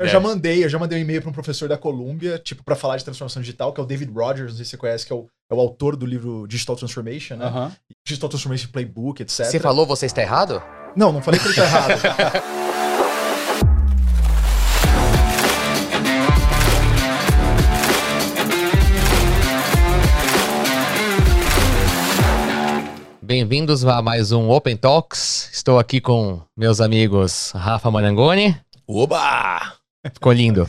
Eu já mandei, eu já mandei um e-mail para um professor da Columbia, tipo, para falar de transformação digital, que é o David Rogers, não sei se você conhece, que é o, é o autor do livro Digital Transformation, né? Digital Transformation Playbook, etc. Você falou, você está errado? Não, não falei que ele tá errado. Bem-vindos a mais um Open Talks. Estou aqui com meus amigos Rafa Marangoni. Oba! Ficou lindo.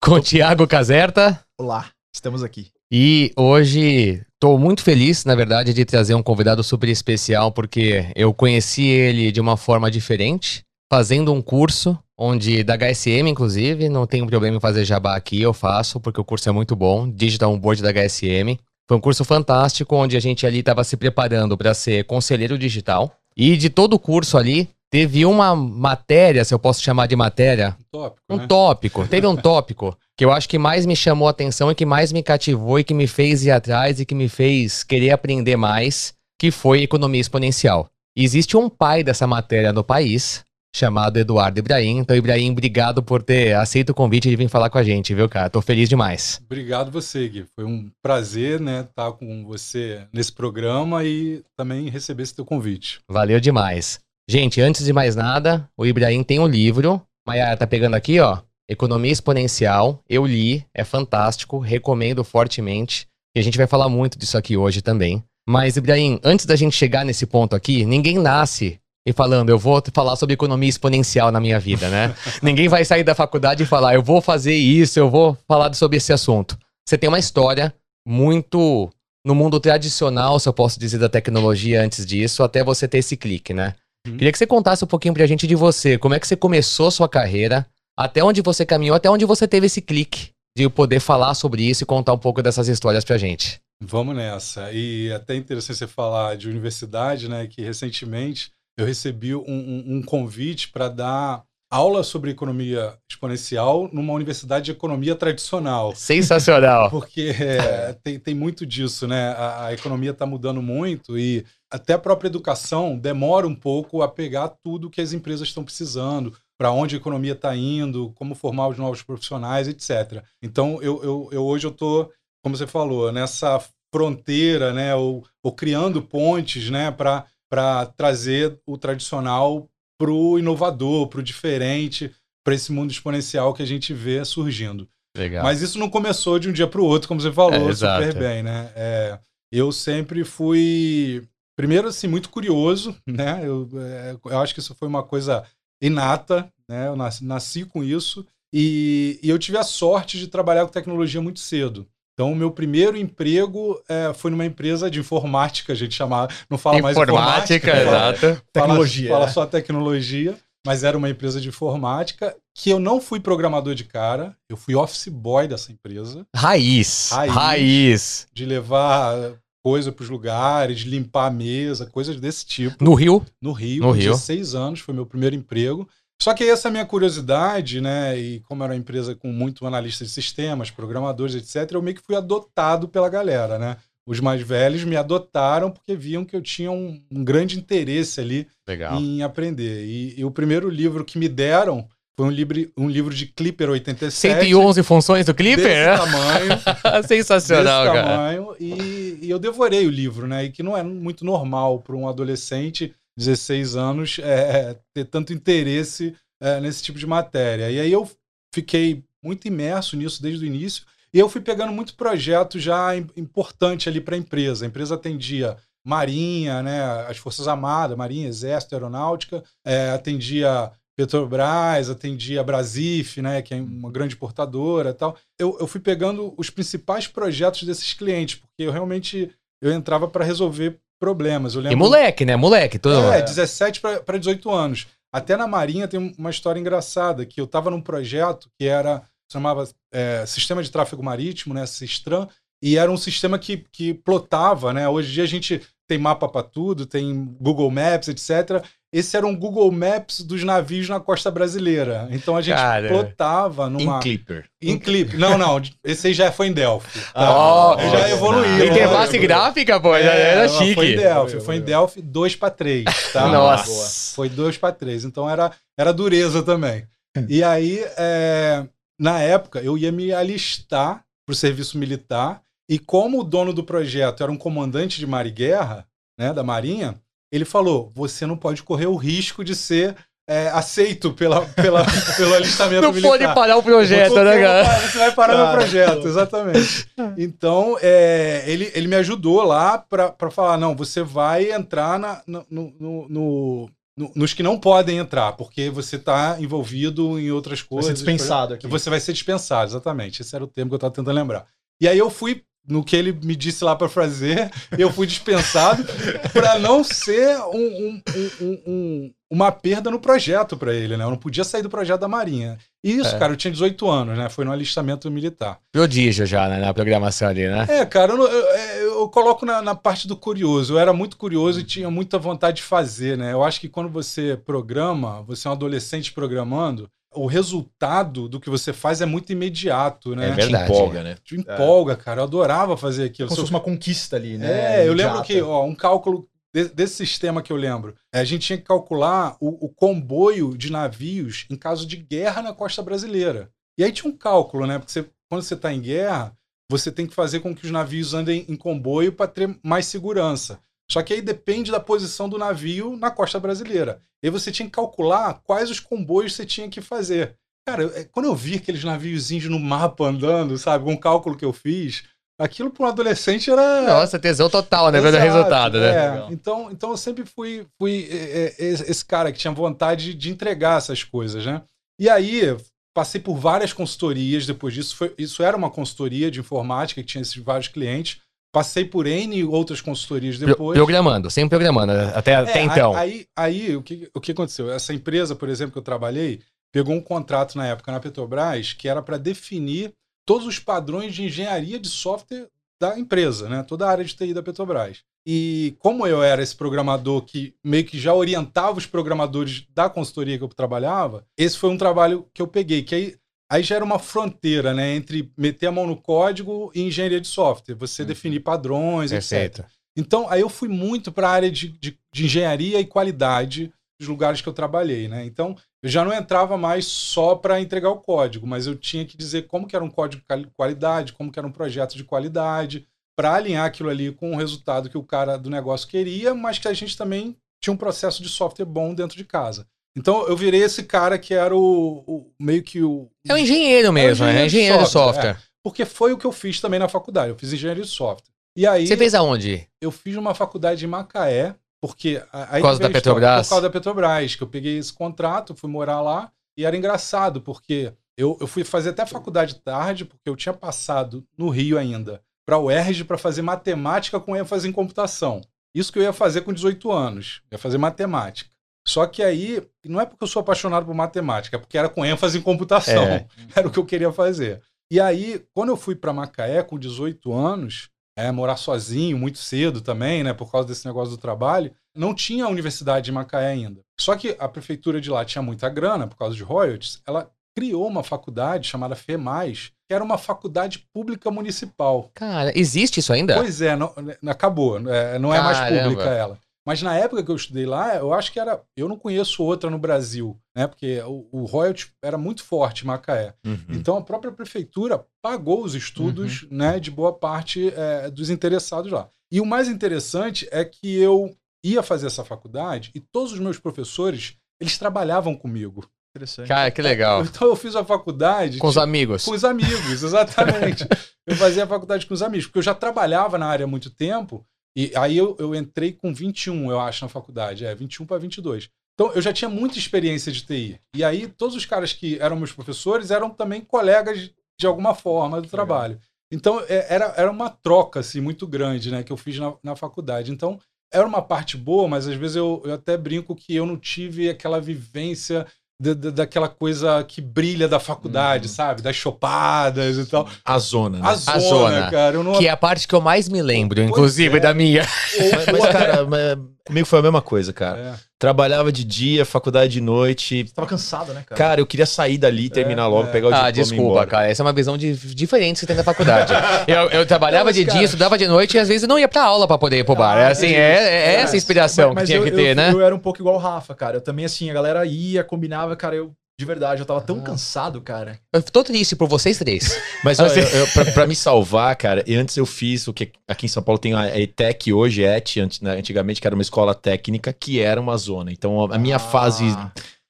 Com o Thiago Caserta. Olá, estamos aqui. E hoje estou muito feliz, na verdade, de trazer um convidado super especial, porque eu conheci ele de uma forma diferente, fazendo um curso, onde da HSM, inclusive, não tenho problema em fazer jabá aqui, eu faço, porque o curso é muito bom, Digital Onboard da HSM. Foi um curso fantástico, onde a gente ali estava se preparando para ser conselheiro digital. E de todo o curso ali, teve uma matéria, se eu posso chamar de matéria, Tópico, um né? tópico, teve um tópico que eu acho que mais me chamou a atenção e que mais me cativou e que me fez ir atrás e que me fez querer aprender mais, que foi economia exponencial. Existe um pai dessa matéria no país, chamado Eduardo Ibrahim. Então, Ibrahim, obrigado por ter aceito o convite de vir falar com a gente, viu, cara? Tô feliz demais. Obrigado você, Gui. Foi um prazer, né, estar com você nesse programa e também receber esse teu convite. Valeu demais. Gente, antes de mais nada, o Ibrahim tem um livro. Maiara tá pegando aqui, ó. Economia Exponencial. Eu li, é fantástico, recomendo fortemente. E a gente vai falar muito disso aqui hoje também. Mas, Ibrahim, antes da gente chegar nesse ponto aqui, ninguém nasce e falando, eu vou falar sobre economia exponencial na minha vida, né? ninguém vai sair da faculdade e falar, eu vou fazer isso, eu vou falar sobre esse assunto. Você tem uma história muito no mundo tradicional, se eu posso dizer, da tecnologia antes disso, até você ter esse clique, né? Uhum. Queria que você contasse um pouquinho pra gente de você, como é que você começou sua carreira, até onde você caminhou, até onde você teve esse clique de poder falar sobre isso e contar um pouco dessas histórias pra gente. Vamos nessa. E é até interessante você falar de universidade, né, que recentemente eu recebi um, um- um convite para dar aula sobre economia exponencial numa universidade de economia tradicional. Sensacional. Porque é, tem, tem muito disso, né? A, a economia está mudando muito e até a própria educação demora um pouco a pegar tudo que as empresas estão precisando, para onde a economia está indo, como formar os novos profissionais, etc. Então, eu, eu, eu hoje eu estou, como você falou, nessa fronteira, né? Ou, ou criando pontes, né? Para trazer o tradicional para o inovador, para o diferente, para esse mundo exponencial que a gente vê surgindo. Legal. Mas isso não começou de um dia para o outro, como você falou, É, super bem, né? É, eu sempre fui, primeiro, assim, muito curioso, né? Eu, é, eu acho que isso foi uma coisa inata, né? Eu nasci, nasci com isso e, e eu tive a sorte de trabalhar com tecnologia muito cedo. Então, o meu primeiro emprego é, foi numa empresa de informática, a gente chama, não fala mais Informática, exato. fala- Tecnologia, Fala, né? só tecnologia, mas era uma empresa de informática que eu não fui programador de cara, eu fui office boy dessa empresa, Raiz. Raiz. Raiz. de levar coisa para os lugares, de limpar a mesa, coisas desse tipo. No Rio. No Rio, No Rio. 16 anos, foi meu primeiro emprego. Só que essa minha curiosidade, né, e como era uma empresa com muito analista de sistemas, programadores, etc., eu meio que fui adotado pela galera, né? Os mais velhos me adotaram porque viam que eu tinha um, um grande interesse ali Legal. em aprender. E, e o primeiro livro que me deram foi um livro, um livro de Clipper 87. 111 funções do Clipper? Desse tamanho, Sensacional, desse cara. tamanho, e, e eu devorei o livro, né? E que não é muito normal para um adolescente, 16 anos, é, ter tanto interesse é, nesse tipo de matéria. E aí eu fiquei muito imerso nisso desde o início, e eu fui pegando muito projeto já im- importante ali para a empresa. A empresa atendia Marinha, né, as Forças Armadas, Marinha, Exército, Aeronáutica, é, atendia Petrobras, atendia Brasif, né, que é uma grande portadora tal eu, eu fui pegando os principais projetos desses clientes, porque eu realmente eu entrava para resolver problemas. Eu E moleque, né? Moleque. Todo... É, 17 para 18 anos. Até na Marinha tem uma história engraçada, que eu estava num projeto que era chamava é, Sistema de Tráfego Marítimo, né, Sistran, e era um sistema que, que plotava, né? Hoje em dia a gente tem mapa para tudo, tem Google Maps, etc. Esse era um Google Maps dos navios na costa brasileira. Então a gente Cara. plotava numa Em Clipper. em clipe. Não, não. Esse aí já foi em Delphi. tá? Ó, Eu já evoluí. interface gráfica, pô. já era É, chique. Foi em Delphi. Foi em. Delphi 2 para 3. Tá? Nossa. Foi 2 para 3. Então era, era dureza também. E aí, é, na época, eu ia me alistar para o serviço militar. E como o dono do projeto era um comandante de mar e guerra, né, da Marinha, ele falou: você não pode correr o risco de ser é, aceito pela, pela, pelo alistamento Não militar. pode parar o projeto, né, cara? Você vai parar Cara. meu projeto, exatamente. Então, é, ele, ele me ajudou lá para falar: não, você vai entrar na, no, no- no- no- no- nos que não podem entrar, porque você está envolvido em outras Vai coisas. ser dispensado aqui. Você vai ser dispensado, exatamente. Esse era o termo que eu estava tentando lembrar. E aí eu fui, no que ele me disse lá para fazer, eu fui dispensado para não ser um- um- um- um- um- uma perda no projeto para ele, né? Eu não podia sair do projeto da Marinha. E isso, É. cara, eu tinha 18 anos, né? Foi no alistamento militar. Prodígio já, né, na programação ali, né? É, cara, eu, eu- eu- eu coloco na, na parte do curioso. Eu era muito curioso e tinha muita vontade de fazer, né? Eu acho que quando você programa, você é um adolescente programando, o resultado do que você faz é muito imediato, né? É verdade. Te empolga, né? Te empolga, cara. Eu adorava fazer aquilo. Como se fosse uma conquista ali, né? É, eu lembro que, ó, um cálculo de- desse sistema que eu lembro, é, a gente tinha que calcular o, o comboio de navios em caso de guerra na costa brasileira. E aí tinha um cálculo, né? Porque você- quando você está em guerra, você tem que fazer com que os navios andem em comboio para ter mais segurança. Só que aí depende da posição do navio na costa brasileira. E aí você tinha que calcular quais os comboios você tinha que fazer. Cara, é, quando eu vi aqueles naviozinhos no mapa andando, sabe, com o cálculo que eu fiz, aquilo para um adolescente era. Nossa, tesão total, né? Vendo o Exato, resultado, né? é. Então, então eu sempre fui, fui é, é, esse cara que tinha vontade de, de entregar essas coisas, né? E aí passei por várias consultorias depois disso. Foi- isso era uma consultoria de informática que tinha esses vários clientes. Passei por N outras consultorias depois. Programando, sempre programando, até, até É, então. Aí, aí o, que, o que aconteceu? Essa empresa, por exemplo, que eu trabalhei, pegou um contrato na época na Petrobras que era para definir todos os padrões de engenharia de software da empresa, né? toda a área de TI da Petrobras. E como eu era esse programador que meio que já orientava os programadores da consultoria que eu trabalhava, esse foi um trabalho que eu peguei, que aí, aí já era uma fronteira né, entre meter a mão no código e engenharia de software, você Uhum. definir padrões, etc. Perfeito. Então, aí eu fui muito para a área de, de, de engenharia e qualidade dos lugares que eu trabalhei, né? Então, eu já não entrava mais só para entregar o código, mas eu tinha que dizer como que era um código de quali- qualidade, como que era um projeto de qualidade, para alinhar aquilo ali com o resultado que o cara do negócio queria, mas que a gente também tinha um processo de software bom dentro de casa. Então, eu virei esse cara que era o, o- meio que o É um engenheiro mesmo, É um é engenheiro de engenheiro de software, software. porque foi o que eu fiz também na faculdade. Eu fiz engenharia de software. E aí Você fez aonde? eu fiz uma faculdade em Macaé, porque a- Por causa da Petrobras? Por causa da Petrobras, que eu peguei esse contrato, fui morar lá e era engraçado, porque eu, eu fui fazer até faculdade tarde, porque eu tinha passado no Rio ainda para o UERJ para fazer matemática com ênfase em computação. Isso que eu ia fazer com 18 anos, ia fazer matemática. Só que aí, não é porque eu sou apaixonado por matemática, é porque era com ênfase em computação. É. Era o que eu queria fazer. E aí, quando eu fui para Macaé com 18 anos, é, morar sozinho muito cedo também, né, por causa desse negócio do trabalho, não tinha a universidade de Macaé ainda. Só que a prefeitura de lá tinha muita grana por causa de royalties, ela criou uma faculdade chamada FEMAS, que era uma faculdade pública municipal. Cara, existe isso ainda? Pois é, não, acabou, é, não é mais pública ela. Mas na época que eu estudei lá, eu acho que era. Eu não conheço outra no Brasil, né? Porque o, o royalty era muito forte em Macaé. Uhum. Então a própria prefeitura pagou os estudos né, de boa parte é, dos interessados lá. E o mais interessante é que eu ia fazer essa faculdade e todos os meus professores eles trabalhavam comigo. Interessante. Cara, que legal. Então eu fiz a faculdade Com os tipo, amigos. com os amigos, exatamente. eu fazia a faculdade com os amigos, porque eu já trabalhava na área há muito tempo, e aí eu, eu entrei com 21, eu acho, na faculdade, é, 21 para 22. Então eu já tinha muita experiência de TI. E aí todos os caras que eram meus professores eram também colegas de alguma forma do trabalho. Então é, era, era uma troca assim, muito grande né, que eu fiz na, na faculdade. Então era uma parte boa, mas às vezes eu, eu até brinco que eu não tive aquela vivência da- da- daquela coisa que brilha da faculdade, Uhum. sabe? Das chopadas e tal. A zona, né? A zona, zona, cara. Eu não... Que é a parte que eu mais me lembro, Pois inclusive, é. da minha. Mas, mas, cara, mas comigo foi a mesma coisa, cara. É. Trabalhava de dia, faculdade de noite. Você tava cansado, né, cara? Cara, eu queria sair dali e terminar logo, é. pegar o diploma Ah, desculpa, cara. Essa é uma visão de, diferente que você tem na faculdade. eu, eu trabalhava Não, mas, de dia, cara- estudava de noite e às vezes eu não ia pra aula pra poder ir pro bar. É assim, é, é essa a inspiração Mas- mas que tinha eu, que ter, eu, né? Eu era um pouco igual o Rafa, cara. Eu também, assim, a galera ia, combinava, cara, eu De verdade, eu tava tão Ah. cansado, cara. Eu tô triste por vocês três. Mas ó, eu, eu, pra, pra me salvar, cara, e antes eu fiz o que aqui em São Paulo tem a ETEC hoje, ET, né, antigamente, que era uma escola técnica, que era uma zona. Então a minha Ah, fase.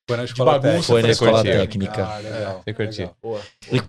Foi na escola bagunça, técnica. Foi na escola curtiu. técnica. Ah, legal. Você curtiu. legal. Boa.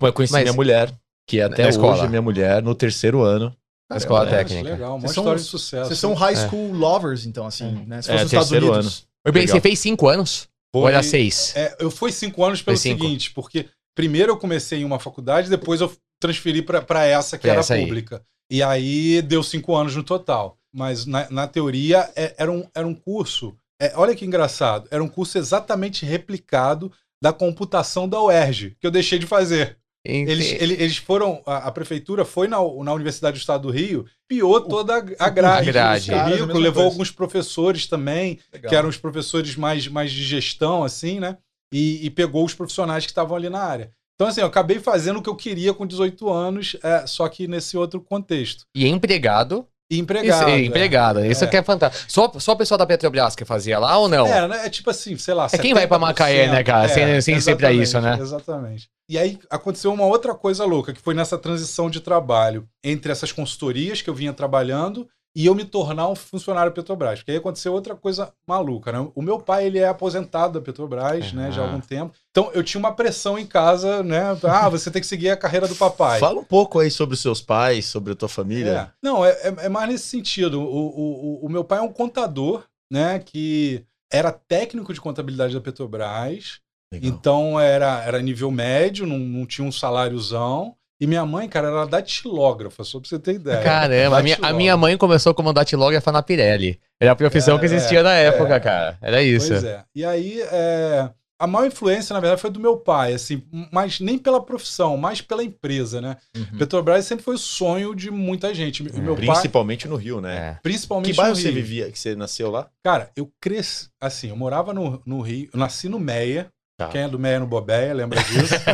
Eu conheci Mas- minha mulher, que é até hoje escola? é minha mulher, no terceiro ano. Na escola Caramba, técnica. Legal, uma Vocês são- história de sucesso. Vocês são high school lovers, então, assim, né? Se É, fosse nos Estados Unidos. Ô, Bem, você fez cinco anos? Foi- seis? É, eu fui cinco anos pelo seguinte, porque primeiro eu comecei em uma faculdade, depois eu transferi para essa que era essa aí. pública. E aí deu cinco anos no total. Mas na, na teoria é- era, um, era um curso. é, olha que engraçado, era um curso exatamente replicado da computação da UERJ, que eu deixei de fazer. Eles, eles foram, a, a prefeitura foi na, na Universidade do Estado do Rio, piou toda a, a grade. A grade. levou coisa. alguns professores também, Legal. que eram os professores mais, mais de gestão, assim, né? E, e pegou os profissionais que estavam ali na área. Então, assim, eu acabei fazendo o que eu queria com 18 anos, é, só que nesse outro contexto. E empregado. E empregado. Isso, é, é. empregado. Isso É. que é fantástico. Só, só o pessoal da Petrobras que fazia lá ou não? É, né? é tipo assim, sei lá. É quem vai pra 70%. Macaé, né, cara? Sem- sem sempre é isso, né? Exatamente. E aí aconteceu uma outra coisa louca, que foi nessa transição de trabalho entre essas consultorias que eu vinha trabalhando e eu me tornar um funcionário Petrobras. Porque aí aconteceu outra coisa maluca, né? O meu pai, ele é aposentado da Petrobras, né, já há algum tempo. Então eu tinha uma pressão em casa, né? Ah, você tem que seguir a carreira do papai. Fala um pouco aí sobre os seus pais, sobre a tua família. É. Não, é, é- é mais nesse sentido. O, o, o- o meu pai é um contador, né? Que era técnico de contabilidade da Petrobras. Legal. Então era, era nível médio, não, não tinha um saláriozão. E minha mãe, cara, era datilógrafa, só pra você ter ideia. Caramba, a minha, a minha mãe começou como datilógrafa na Pirelli. Era a profissão É, que existia na é, época, é. cara. Era isso. Pois é. E aí, é, a maior influência, na verdade, foi do meu pai, assim, mas nem pela profissão, mas pela empresa, né? Uhum. Petrobras sempre foi o sonho de muita gente. Meu pai, Principalmente no Rio, né? É. principalmente Que bairro no você Rio. vivia, que você nasceu lá? Cara, eu cresci, assim, eu morava no, no Rio, eu nasci no Meia. Tá. Quem é do Meia no Bobeia, lembra disso?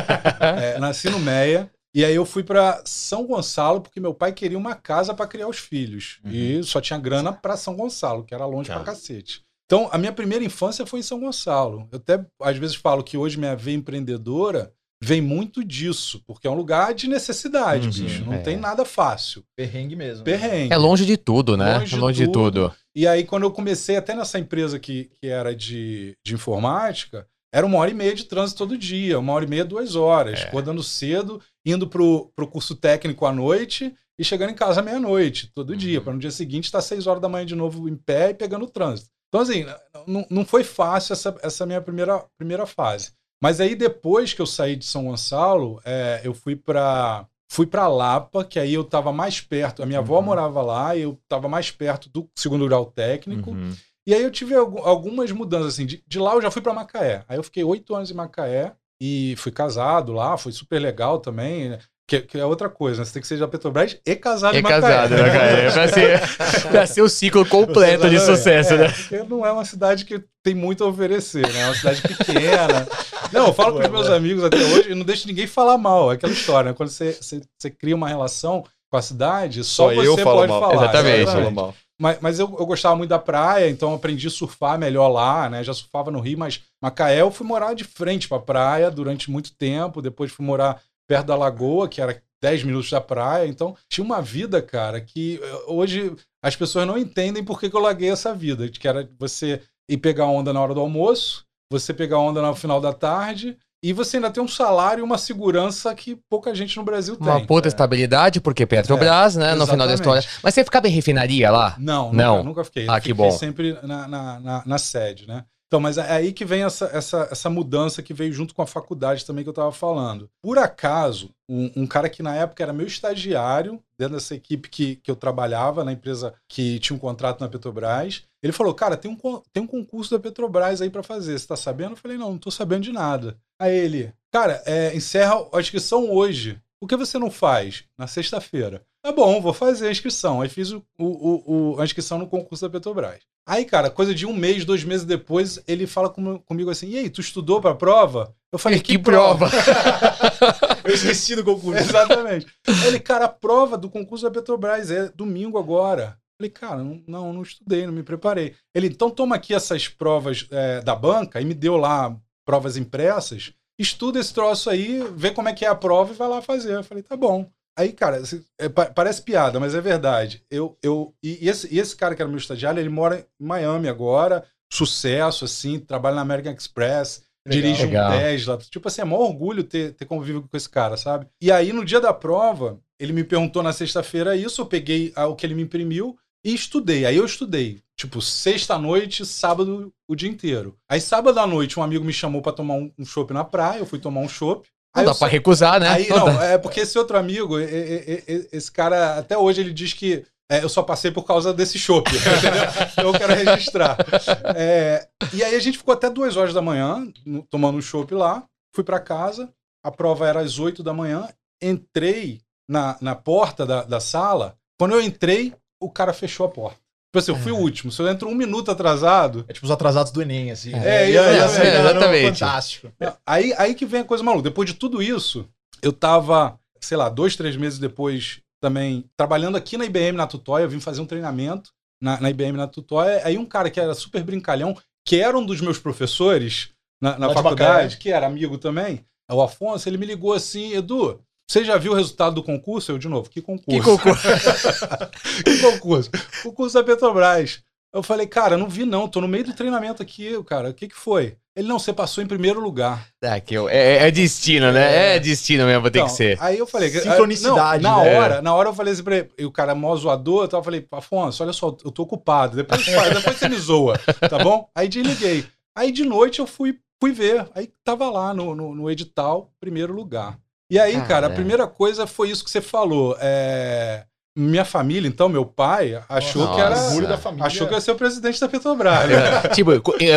É, nasci no Meia. E aí eu fui pra São Gonçalo porque meu pai queria uma casa pra criar os filhos. E só tinha grana pra São Gonçalo, que era longe Tá. pra cacete. Então, a minha primeira infância foi em São Gonçalo. Eu até às vezes falo que hoje minha veia empreendedora vem muito disso, porque é um lugar de necessidade, Uhum, bicho. Não é. tem nada fácil. Perrengue mesmo. Perrengue. É longe de tudo, né? Longe Longe, de de tudo. E aí, quando eu comecei, até nessa empresa que, que era de, de informática, era uma hora e meia de trânsito todo dia, uma hora e meia, duas horas, É. acordando cedo, indo pro, pro curso técnico à noite e chegando em casa à meia-noite, todo dia, para no dia seguinte estar seis horas da manhã de novo em pé e pegando o trânsito. Então, assim, não, não foi fácil essa, essa minha primeira, primeira fase. Mas aí, depois que eu saí de São Gonçalo, é, eu fui para fui para Lapa, que aí eu estava mais perto. A minha avó Uhum. morava lá eu estava mais perto do segundo grau técnico. Uhum. E aí eu tive algu- algumas mudanças, assim. De, de lá eu já fui para Macaé. Aí eu fiquei oito anos em Macaé e fui casado lá, foi super legal também. né? Que, que é outra coisa, né? Você tem que ser da Petrobras e casado É em Macaé. casado, né, cara? É pra ser, pra ser o ciclo completo de Exatamente. sucesso, É, né? Porque não é uma cidade que tem muito a oferecer, né? É uma cidade pequena. Não, eu falo com os meus amigos até hoje e não deixo ninguém falar mal. É aquela história, né? Quando você, você, você cria uma relação com a cidade, só, Só você eu falo pode mal. falar. Exatamente. Eu falo mal. Mas, mas eu, eu gostava muito da praia, então aprendi a surfar melhor lá, né? Já surfava no Rio, mas Macaé eu fui morar de frente pra praia durante muito tempo. Depois fui morar perto da lagoa, que era 10 minutos da praia. Então tinha uma vida, cara, que eh, hoje as pessoas não entendem por que, que eu larguei essa vida. Que era você ir pegar onda na hora do almoço, você pegar onda no final da tarde. E você ainda tem um salário e uma segurança que pouca gente no Brasil tem. Uma puta estabilidade, porque Petrobras, né? No final da exatamente. história. Mas você ficava em refinaria lá? Não, Não. Nunca, nunca fiquei. Ah, Eu que fiquei bom. sempre na, na, na, na sede, né? Então, mas é aí que vem essa, essa, essa mudança que veio junto com a faculdade também que eu estava falando. Por acaso, um, um cara que na época era meu estagiário, dentro dessa equipe que, que eu trabalhava, na empresa que tinha um contrato na Petrobras, ele falou: Cara, tem um, tem um concurso da Petrobras aí para fazer, você tá sabendo? Eu falei: Não, não tô sabendo de nada. Aí ele, cara, é, encerra a inscrição hoje. Por que você não faz? Na sexta-feira. Tá bom, vou fazer a inscrição. Aí fiz o, o, o- a inscrição no concurso da Petrobras. Aí, cara, coisa de um mês, dois meses depois, ele fala com- comigo assim: E aí, tu estudou pra prova? Eu falei: Que prova? Eu esqueci do concurso. Exatamente. Ele, cara, a prova do concurso da Petrobras é domingo agora. Falei, cara, não, não, não estudei, não me preparei. Ele, então toma aqui essas provas é, da banca e me deu lá provas impressas. estuda esse troço aí, vê como é que é a prova e vai lá fazer. Eu falei, tá bom. Aí, cara, é, parece piada, mas é verdade. Eu, eu, e, esse, esse cara que era meu estagiário, ele mora em Miami agora, sucesso, assim, trabalha na American Express, Legal. dirige Legal. um Tesla. Tipo assim, é maior orgulho ter, ter convívio com esse cara, sabe? E aí, no dia da prova, ele me perguntou na sexta-feira isso, eu peguei o que ele me imprimiu e estudei. Aí eu estudei, tipo, sexta-noite, sábado, o dia inteiro. Aí, sábado à noite, um amigo me chamou para tomar um, um chopp na praia, eu fui tomar um chopp. Não dá pra recusar, né? Aí, não, não é porque esse outro amigo, esse cara, até hoje ele diz que é, eu só passei por causa desse chopp, então eu quero registrar. É, e aí a gente ficou até duas horas da manhã tomando um chopp lá, fui para casa, a prova era às oito da manhã, entrei na, na porta da, da sala, quando eu entrei, o cara fechou a porta. Tipo assim, eu fui o é. último. Se eu entro um minuto atrasado. É tipo os atrasados do Enem, assim. É, é, é, exatamente. Fantástico. Aí, aí que vem a coisa maluca. Depois de tudo isso, eu tava, sei lá, dois, três meses depois também trabalhando aqui na IBM na Tutóia. Eu vim fazer um treinamento na, na IBM na Tutóia. Aí um cara que era super brincalhão, que era um dos meus professores na, na faculdade, que era amigo também, o Afonso, ele me ligou assim, Edu, você já viu o resultado do concurso? Eu, de novo, que concurso? Que concurso? que concurso? Concurso da Petrobras. Eu falei, cara, não vi não, tô no meio do treinamento aqui, cara. O que que foi? Ele, não, você passou em primeiro lugar. É, que eu, é, é destino, né? É, é destino mesmo, tem então, que ser. Aí eu falei... Sincronicidade, não, Na né? hora, na hora eu falei assim pra ele, e o cara mó zoador, eu falei, Afonso, olha só, eu tô ocupado, depois, depois você me zoa, tá bom? Aí desliguei. Aí de noite eu fui, fui ver, aí tava lá no, no, no edital, primeiro lugar. E aí, cara, a primeira coisa foi isso que você falou. É... Minha família, então, meu pai, achou Nossa. que era. Da família. Achou que ia ser o presidente da Petrobras. É, tipo,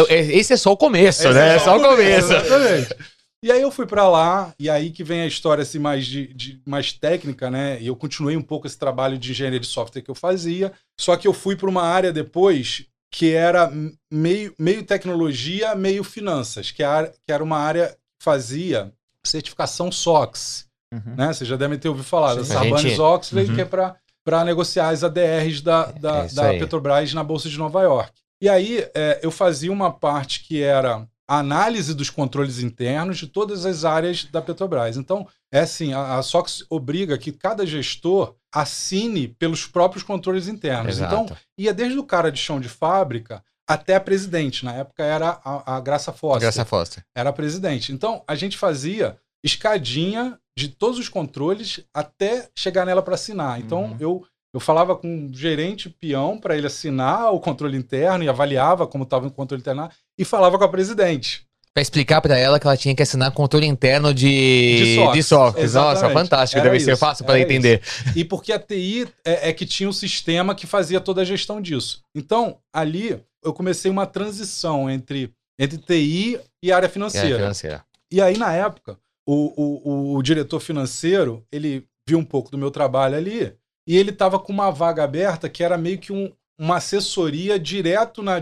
esse é só o começo, esse né? É só, o começo. começo. Exatamente. E aí eu fui para lá, e aí que vem a história assim, mais, de, de, mais técnica, né? E eu continuei um pouco esse trabalho de engenharia de software que eu fazia, só que eu fui para uma área depois que era meio, meio tecnologia, meio finanças, que, a, que era uma área que fazia certificação SOX. Uhum. Né? Vocês já devem ter ouvido falar da Sarbanes-Oxley, uhum. que é para negociar as ADRs da, é, da, é da Petrobras na Bolsa de Nova York. E aí é, eu fazia uma parte que era a análise dos controles internos de todas as áreas da Petrobras. Então, é assim, a, a SOX obriga que cada gestor assine pelos próprios controles internos. Exato. Então, ia desde o cara de chão de fábrica até a presidente. Na época era a, a Graça Foster. Graça Foster. Era a presidente. Então, a gente fazia escadinha de todos os controles até chegar nela para assinar. Então, uhum. eu, eu falava com o gerente peão para ele assinar o controle interno e avaliava como estava o controle interno e falava com a presidente. Pra explicar para ela que ela tinha que assinar controle interno de, de SOX. Nossa, fantástico. Era Deve isso, ser fácil para entender. Isso. E porque a TI é, é, que tinha um sistema que fazia toda a gestão disso. Então, ali, eu comecei uma transição entre, entre TI e área financeira. E, área financeira. e aí, na época, o, o, o, diretor financeiro, ele viu um pouco do meu trabalho ali e ele estava com uma vaga aberta que era meio que um, uma assessoria direto na,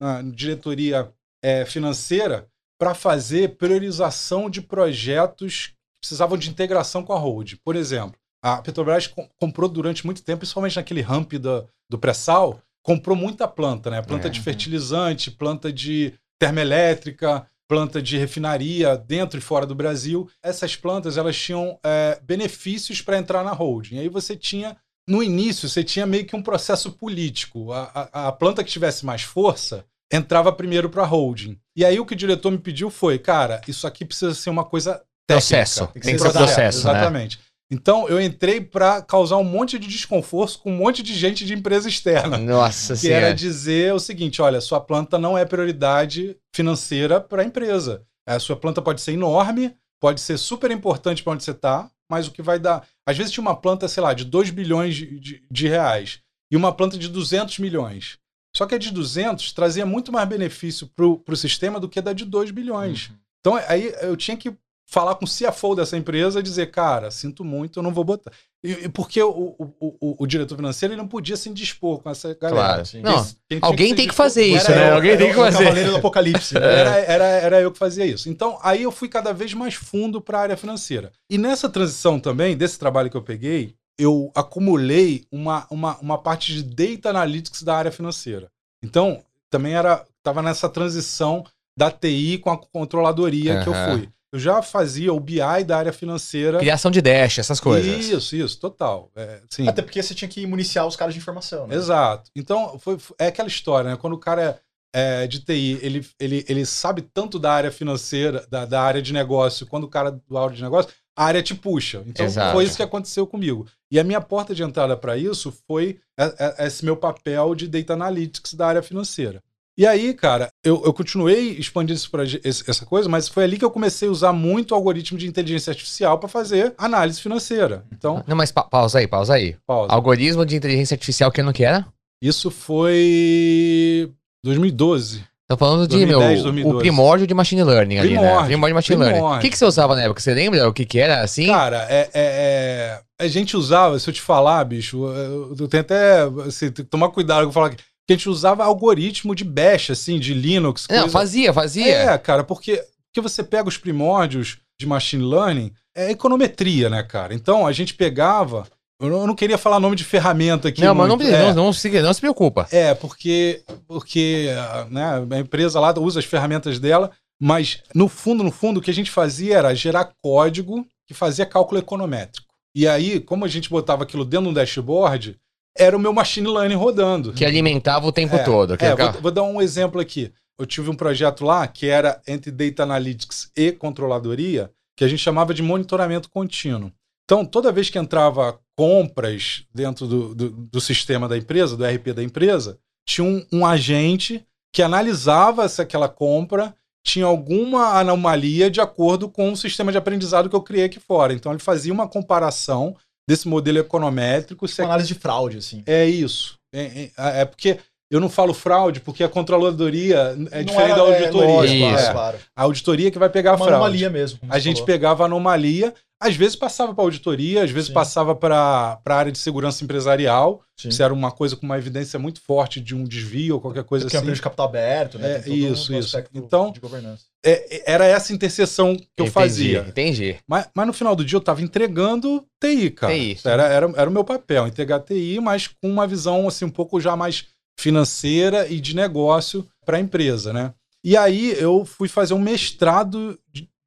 na diretoria é, financeira para fazer priorização de projetos que precisavam de integração com a hold. Por exemplo, a Petrobras comprou durante muito tempo, principalmente naquele ramp do, do pré-sal, comprou muita planta, né? Planta é. de fertilizante, planta de termoelétrica, planta de refinaria dentro e fora do Brasil. Essas plantas elas tinham é, benefícios para entrar na holding. Aí você tinha no início você tinha meio que um processo político. A, a, a planta que tivesse mais força entrava primeiro para a holding. E aí o que o diretor me pediu foi, cara, isso aqui precisa ser uma coisa técnica. Processo. Tem que ser processo. Né? Exatamente. Então eu entrei para causar um monte de desconforto com um monte de gente de empresa externa. Nossa Que senhora. era dizer o seguinte: olha, sua planta não é prioridade financeira para a empresa. A sua planta pode ser enorme, pode ser super importante para onde você está, mas o que vai dar. Às vezes tinha uma planta, sei lá, de 2 bilhões de, de, de reais e uma planta de 200 milhões. Só que a de 200 trazia muito mais benefício para o sistema do que a da de 2 bilhões. Uhum. Então aí eu tinha que falar com o CFO dessa empresa e dizer, cara, sinto muito, eu não vou botar. E, e porque o, o, o, o, diretor financeiro ele não podia se indispor com essa galera. Claro. Não, alguém tem que fazer isso, né? Eu, alguém tem que fazer. O Cavaleiro do Apocalipse. Né? Era, era, era eu que fazia isso. Então, aí eu fui cada vez mais fundo para a área financeira. E nessa transição também, desse trabalho que eu peguei, eu acumulei uma, uma, uma parte de data analytics da área financeira. Então, também era estava nessa transição da TI com a controladoria uhum. que eu fui. Eu já fazia o BI da área financeira. Criação de dash, essas coisas. Isso, isso, total. É, sim. Até porque você tinha que municiar os caras de informação, né? Exato. Então, foi, é aquela história, né? Quando o cara é, é de TI, ele, ele, ele sabe tanto da área financeira, da, da área de negócio, quando o cara do área de negócio, a área te puxa. Então, Exato. foi isso que aconteceu comigo. E a minha porta de entrada para isso foi é, é, esse meu papel de Data Analytics da área financeira. E aí, cara, eu, eu continuei expandindo proje- esse- essa coisa, mas foi ali que eu comecei a usar muito o algoritmo de inteligência artificial para fazer análise financeira. Então, Não, mas pa- pausa aí, pausa aí. pausa. Algoritmo de inteligência artificial que ano que era? Isso foi 2012. Tô falando de, 2010, meu, 2012. o primórdio de machine learning ali, né? Primórdio, Primórdio de machine learning. O primórdio. que, que você usava na época? Você lembra o que que era assim? Cara, é, é- é- a gente usava, se eu te falar, bicho, eu, eu tenho até assim, tem que tomar cuidado com falar aqui, que a gente usava algoritmo de bash, assim, de Linux. Não, coisa- fazia, fazia. É, cara, porque, porque você pega os primórdios de machine learning, é econometria, né, cara? Então a gente pegava. Eu não, eu não queria falar nome de ferramenta aqui. não, mas não, muito, é. não, não, se, não se preocupa. É, porque, porque né, a empresa lá usa as ferramentas dela, mas no fundo, no fundo, o que a gente fazia era gerar código que fazia cálculo econométrico. E aí, como a gente botava aquilo dentro de um dashboard, era o meu machine learning rodando. Que alimentava o tempo É, todo. É, vou, vou dar um exemplo aqui. Eu tive um projeto lá que era entre Data Analytics e controladoria, que a gente chamava de monitoramento contínuo. Então, toda vez que entrava compras dentro do, do, do sistema da empresa, do RP da empresa, tinha um, um agente que analisava se aquela compra tinha alguma anomalia de acordo com o sistema de aprendizado que eu criei aqui fora. Então, ele fazia uma comparação desse modelo econométrico. Se Uma análise de fraude, assim. é isso. É, é- é porque eu não falo fraude, porque a controladoria é Não diferente da é, auditoria. lógico, Isso. claro, É. claro. A auditoria que vai pegar a Uma fraude. anomalia mesmo. A gente falou. pegava a anomalia, às vezes passava para auditoria, às vezes Sim. passava para a área de segurança empresarial, Sim. se era uma coisa com uma evidência muito forte de um desvio ou qualquer coisa Porque é uma assim. empresa de capital aberto, né? É, isso, um isso. Então, de governança. É, era essa interseção que eu Entendi, fazia. Entendi. Mas, mas no final do dia eu estava entregando TI, cara. TI. Era, era, era o meu papel, entregar TI, mas com uma visão assim um pouco já mais financeira e de negócio para a empresa, né? E aí eu fui fazer um mestrado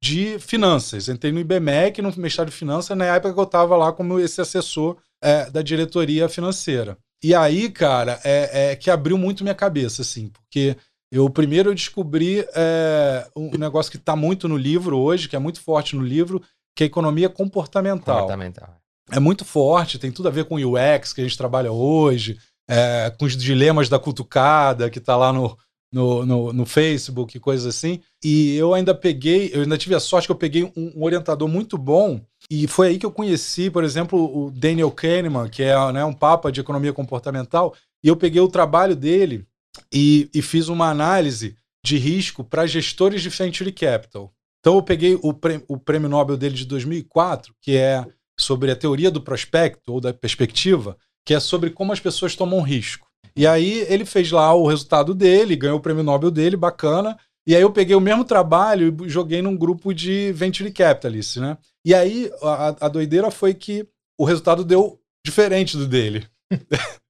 de, finanças. Entrei no IBMEC, no mestrado de finanças, na época que eu estava lá como esse assessor é, da diretoria financeira. E aí, cara, é, é que abriu muito minha cabeça, assim, porque eu primeiro eu descobri é, um negócio que está muito no livro hoje, que é muito forte no livro, que é a economia comportamental. Comportamental. É muito forte, tem tudo a ver com o UX que a gente trabalha hoje, é, com os dilemas da cutucada que está lá no, no, no, no Facebook coisas assim. E eu ainda peguei, eu ainda tive a sorte que eu peguei um, um orientador muito bom. E foi aí que eu conheci, por exemplo, o Daniel Kahneman, que é né, um papa de economia comportamental. E eu peguei o trabalho dele e, e fiz uma análise de risco para gestores de venture capital. Então eu peguei o, prê- o prêmio Nobel dele de 2004, que é sobre a teoria do prospecto ou da perspectiva, que é sobre como as pessoas tomam risco. E aí ele fez lá o resultado dele, ganhou o prêmio Nobel dele, bacana. E aí eu peguei o mesmo trabalho e joguei num grupo de venture capitalists, né? E aí a, a doideira foi que o resultado deu diferente do dele.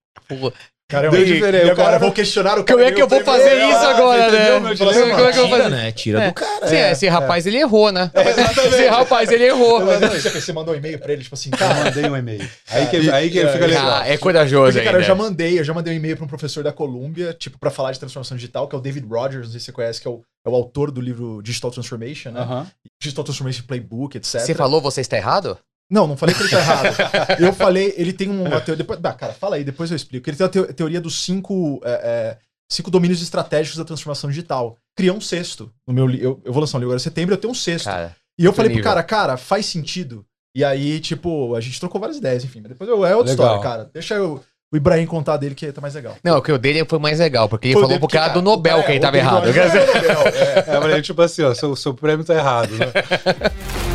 Caramba, Deu diferente. e O agora cara- eu vou questionar o Como é que eu vou fazer ganhou o isso agora, entendeu, né? meu Como é que eu vou Tira, fazer? né? Tira É. do cara. Sim, esse rapaz, ele errou, né? Esse rapaz, ele errou. Você, mandou um e-mail pra ele, tipo assim, Eu cara. mandei um e-mail. Aí que, aí que ele fica legal. Ah, é corajoso Porque, cara, eu já mandei, eu já mandei um e-mail pra um professor da Colômbia, tipo, pra falar de transformação digital, que é o David Rogers, não sei se você conhece, que é o, é o autor do livro Digital Transformation, né? Digital Transformation Playbook, etc. Você falou, você está errado? Não, não falei que ele tá errado. Eu falei, ele tem uma teoria. Depois, ah, cara, fala aí, depois eu explico. Ele tem a teo- teoria dos cinco, é, é, cinco domínios estratégicos da transformação digital. Criou um sexto no meu eu, eu vou lançar um livro agora em setembro, eu tenho um sexto. Cara, e eu falei pro nível. cara, cara, faz sentido. E aí, tipo, a gente trocou várias ideias, enfim. Mas depois eu, é outra Legal. história, cara. Deixa eu, o Ibrahim contar dele que tá mais legal. não, o que o dele foi mais legal, porque ele Foi falou dele, pro cara do Nobel o que ele tava errado. É o Nobel, é. É, eu falei, tipo assim, ó, seu, seu prêmio tá errado, né?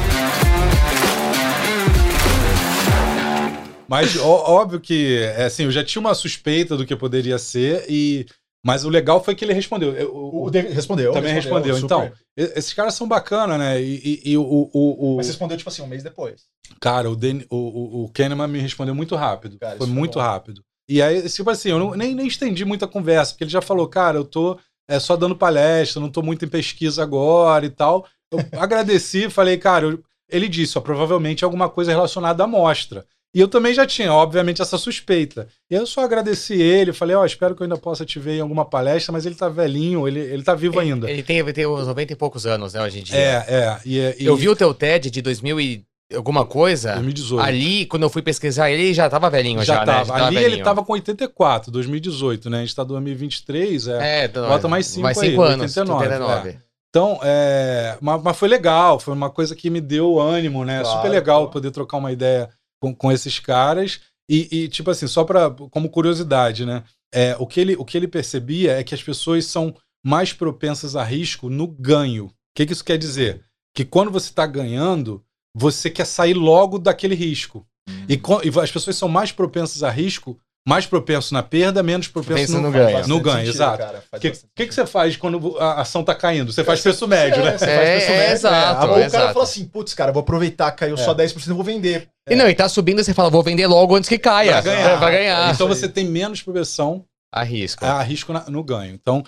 Mas ó- óbvio que, é, assim, eu já tinha uma suspeita do que poderia ser, e mas o legal foi que ele respondeu. Eu- O, o- respondeu. também respondeu. super. Então, esses caras são bacanas, né? E, e- e o, o, o- Mas respondeu, tipo assim, um mês depois. Cara, o, Dan, o, o, Kahneman me respondeu muito rápido. Cara, foi foi muito bom. rápido. E aí, tipo assim, eu não- nem, nem estendi muita conversa, porque ele já falou, cara, eu tô é, só dando palestra, não tô muito em pesquisa agora e tal. eu agradeci, falei, cara, eu- ele disse, ó, provavelmente alguma coisa relacionada à amostra. E eu também já tinha, obviamente, essa suspeita. E eu só agradeci ele, falei, ó, espero que eu ainda possa te ver em alguma palestra, mas ele tá velhinho, ele, ele tá vivo ainda. Ele tem, ele tem uns 90 e poucos anos, né, hoje em dia. É, é. E, e, Eu vi o teu TED de 2000 e alguma coisa. 2018. Ali, quando eu fui pesquisar, ele já tava velhinho já, já né? tava. Ali velhinho. ele tava com 84, 2018, né? A gente tá em 2023, é. É, então, Bota mais cinco mais aí, cinco anos. 89, 89. Então, é, mas, mas foi legal, foi uma coisa que me deu ânimo, né? Claro, Super legal poder trocar uma ideia com, com esses caras. E, e, tipo assim, só pra, como curiosidade, né? É, o, que ele, o que ele percebia é que as pessoas são mais propensas a risco no ganho. O que, que isso quer dizer? Que quando você está ganhando, você quer sair logo daquele risco. E, co- e as pessoas são mais propensas a risco, mais propenso na perda, menos propenso no, no ganho. No ganho, sentido, exato. O que, que, que você faz quando a ação tá caindo? Você faz preço médio, né? Você É, faz preço é, médio. exato, Ou o cara fala assim, putz, cara, vou aproveitar, caiu só 10%, eu vou vender. E não, e tá subindo, você fala, vou vender logo antes que caia. Pra ganhar. É, pra ganhar. Então você tem menos propensão A risco. a risco na- no ganho. Então,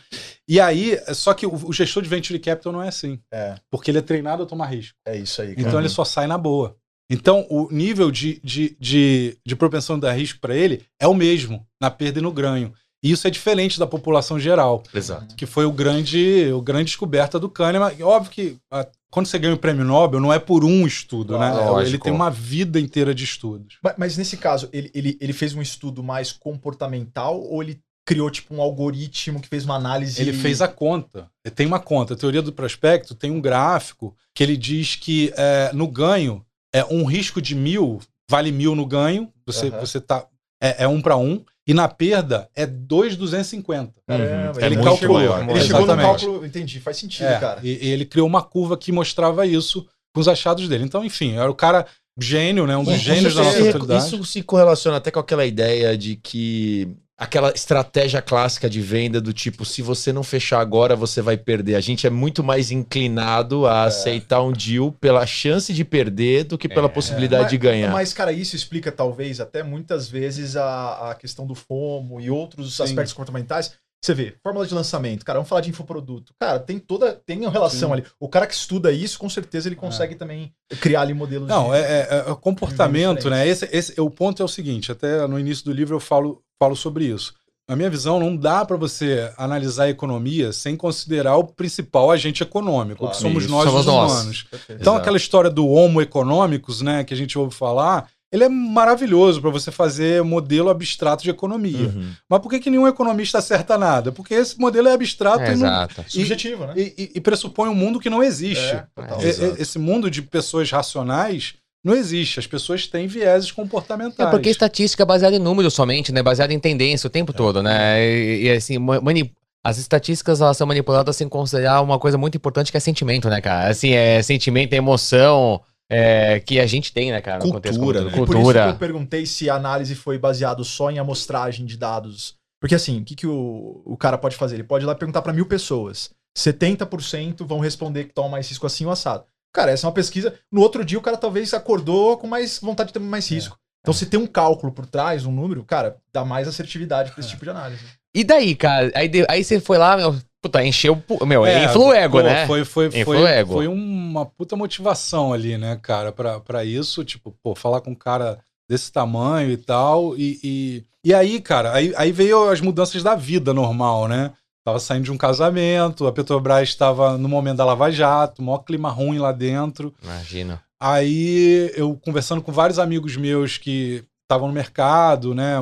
e aí, só que o, o gestor de venture capital não é assim, É, porque ele é treinado a tomar risco. é isso aí, cara. Então ele só sai na boa. Então o nível de, de, de, de propensão de dar risco para ele é o mesmo na perda e no ganho. E isso é diferente da população geral, Exato. que foi o grande, o grande descoberta do Kahneman. E óbvio que ah, quando você ganha o prêmio Nobel, não é por um estudo, né? Claro, Ele lógico. tem uma vida inteira de estudos. Mas, mas nesse caso, ele, ele, ele fez um estudo mais comportamental ou ele criou tipo um algoritmo que fez uma análise? Ele fez a conta. Ele Tem uma conta. A teoria do prospecto tem um gráfico que ele diz que é, no ganho, é um risco de mil vale mil no ganho. Você, Aham. você tá. É, é um para um. E na perda é 2,250. Caramba, É ele muito calculou. maior. Ele chegou no cálculo, entendi, faz sentido, É, cara. e, e ele criou uma curva que mostrava isso com os achados dele. Então, enfim, era o cara gênio, né? Um dos Isso gênios da nossa atualidade. Isso se correlaciona até com aquela ideia de que aquela estratégia clássica de venda do tipo, se você não fechar agora, você vai perder. A gente é muito mais inclinado a aceitar um deal pela chance de perder do que pela É. possibilidade Mas- de ganhar. Mas, cara, isso explica talvez até muitas vezes a, a questão do FOMO e outros Sim. aspectos comportamentais. Você vê, fórmula de lançamento, cara, vamos falar de infoproduto. Cara, tem toda, tem uma relação Sim. ali. O cara que estuda isso, com certeza ele consegue também criar ali modelos Não, de... é, é- é o comportamento, Diferentes. né? Esse, esse, o ponto é o seguinte: até no início do livro eu falo, falo sobre isso. Na minha visão, não dá para você analisar a economia sem considerar o principal agente econômico, Claro. que somos Isso, nós, somos os nós. humanos. Perfeito. Então, Exato. aquela história do homo econômicos, né, que a gente ouve falar, ele é maravilhoso para você fazer modelo abstrato de economia. Uhum. Mas por que, que nenhum economista acerta nada? Porque esse modelo é abstrato É, e, não- exato. Subjetivo, né? e- e- e pressupõe um mundo que não existe. É. E- e- Esse mundo de pessoas racionais não existe. As pessoas têm vieses comportamentais. É porque estatística é baseada em números somente, né? Baseada em tendência o tempo todo, né? E, e, assim, ma- mani- as estatísticas elas são manipuladas sem considerar uma coisa muito importante que é sentimento, né, cara? Assim, é sentimento, é emoção é, que a gente tem, né, cara? no contexto Cultura, né? E por isso que eu Cultura. perguntei se a análise foi baseado só em amostragem de dados. Porque assim, o que, que o, o cara pode fazer? Ele pode ir lá perguntar para mil pessoas. 70% vão responder que tomam mais risco assim ou assado. Cara, essa é uma pesquisa. No outro dia o cara talvez acordou com mais vontade de ter mais risco. Então, se tem um cálculo por trás, um número, cara, dá mais assertividade para esse tipo de análise. E daí, cara? Aí, aí você foi lá, meu, puta, encheu Meu, É, inflou ego, pô, né? Foi, foi, foi, ego. foi uma puta motivação ali, né, cara, pra, pra isso. Tipo, pô, falar com um cara desse tamanho e tal. E, e, e aí, cara, aí, aí veio as mudanças da vida normal, né? Tava saindo de um casamento, a Petrobras estava no momento da Lava Jato, maior clima ruim lá dentro. Imagina. Aí eu conversando com vários amigos meus que estavam no mercado, né?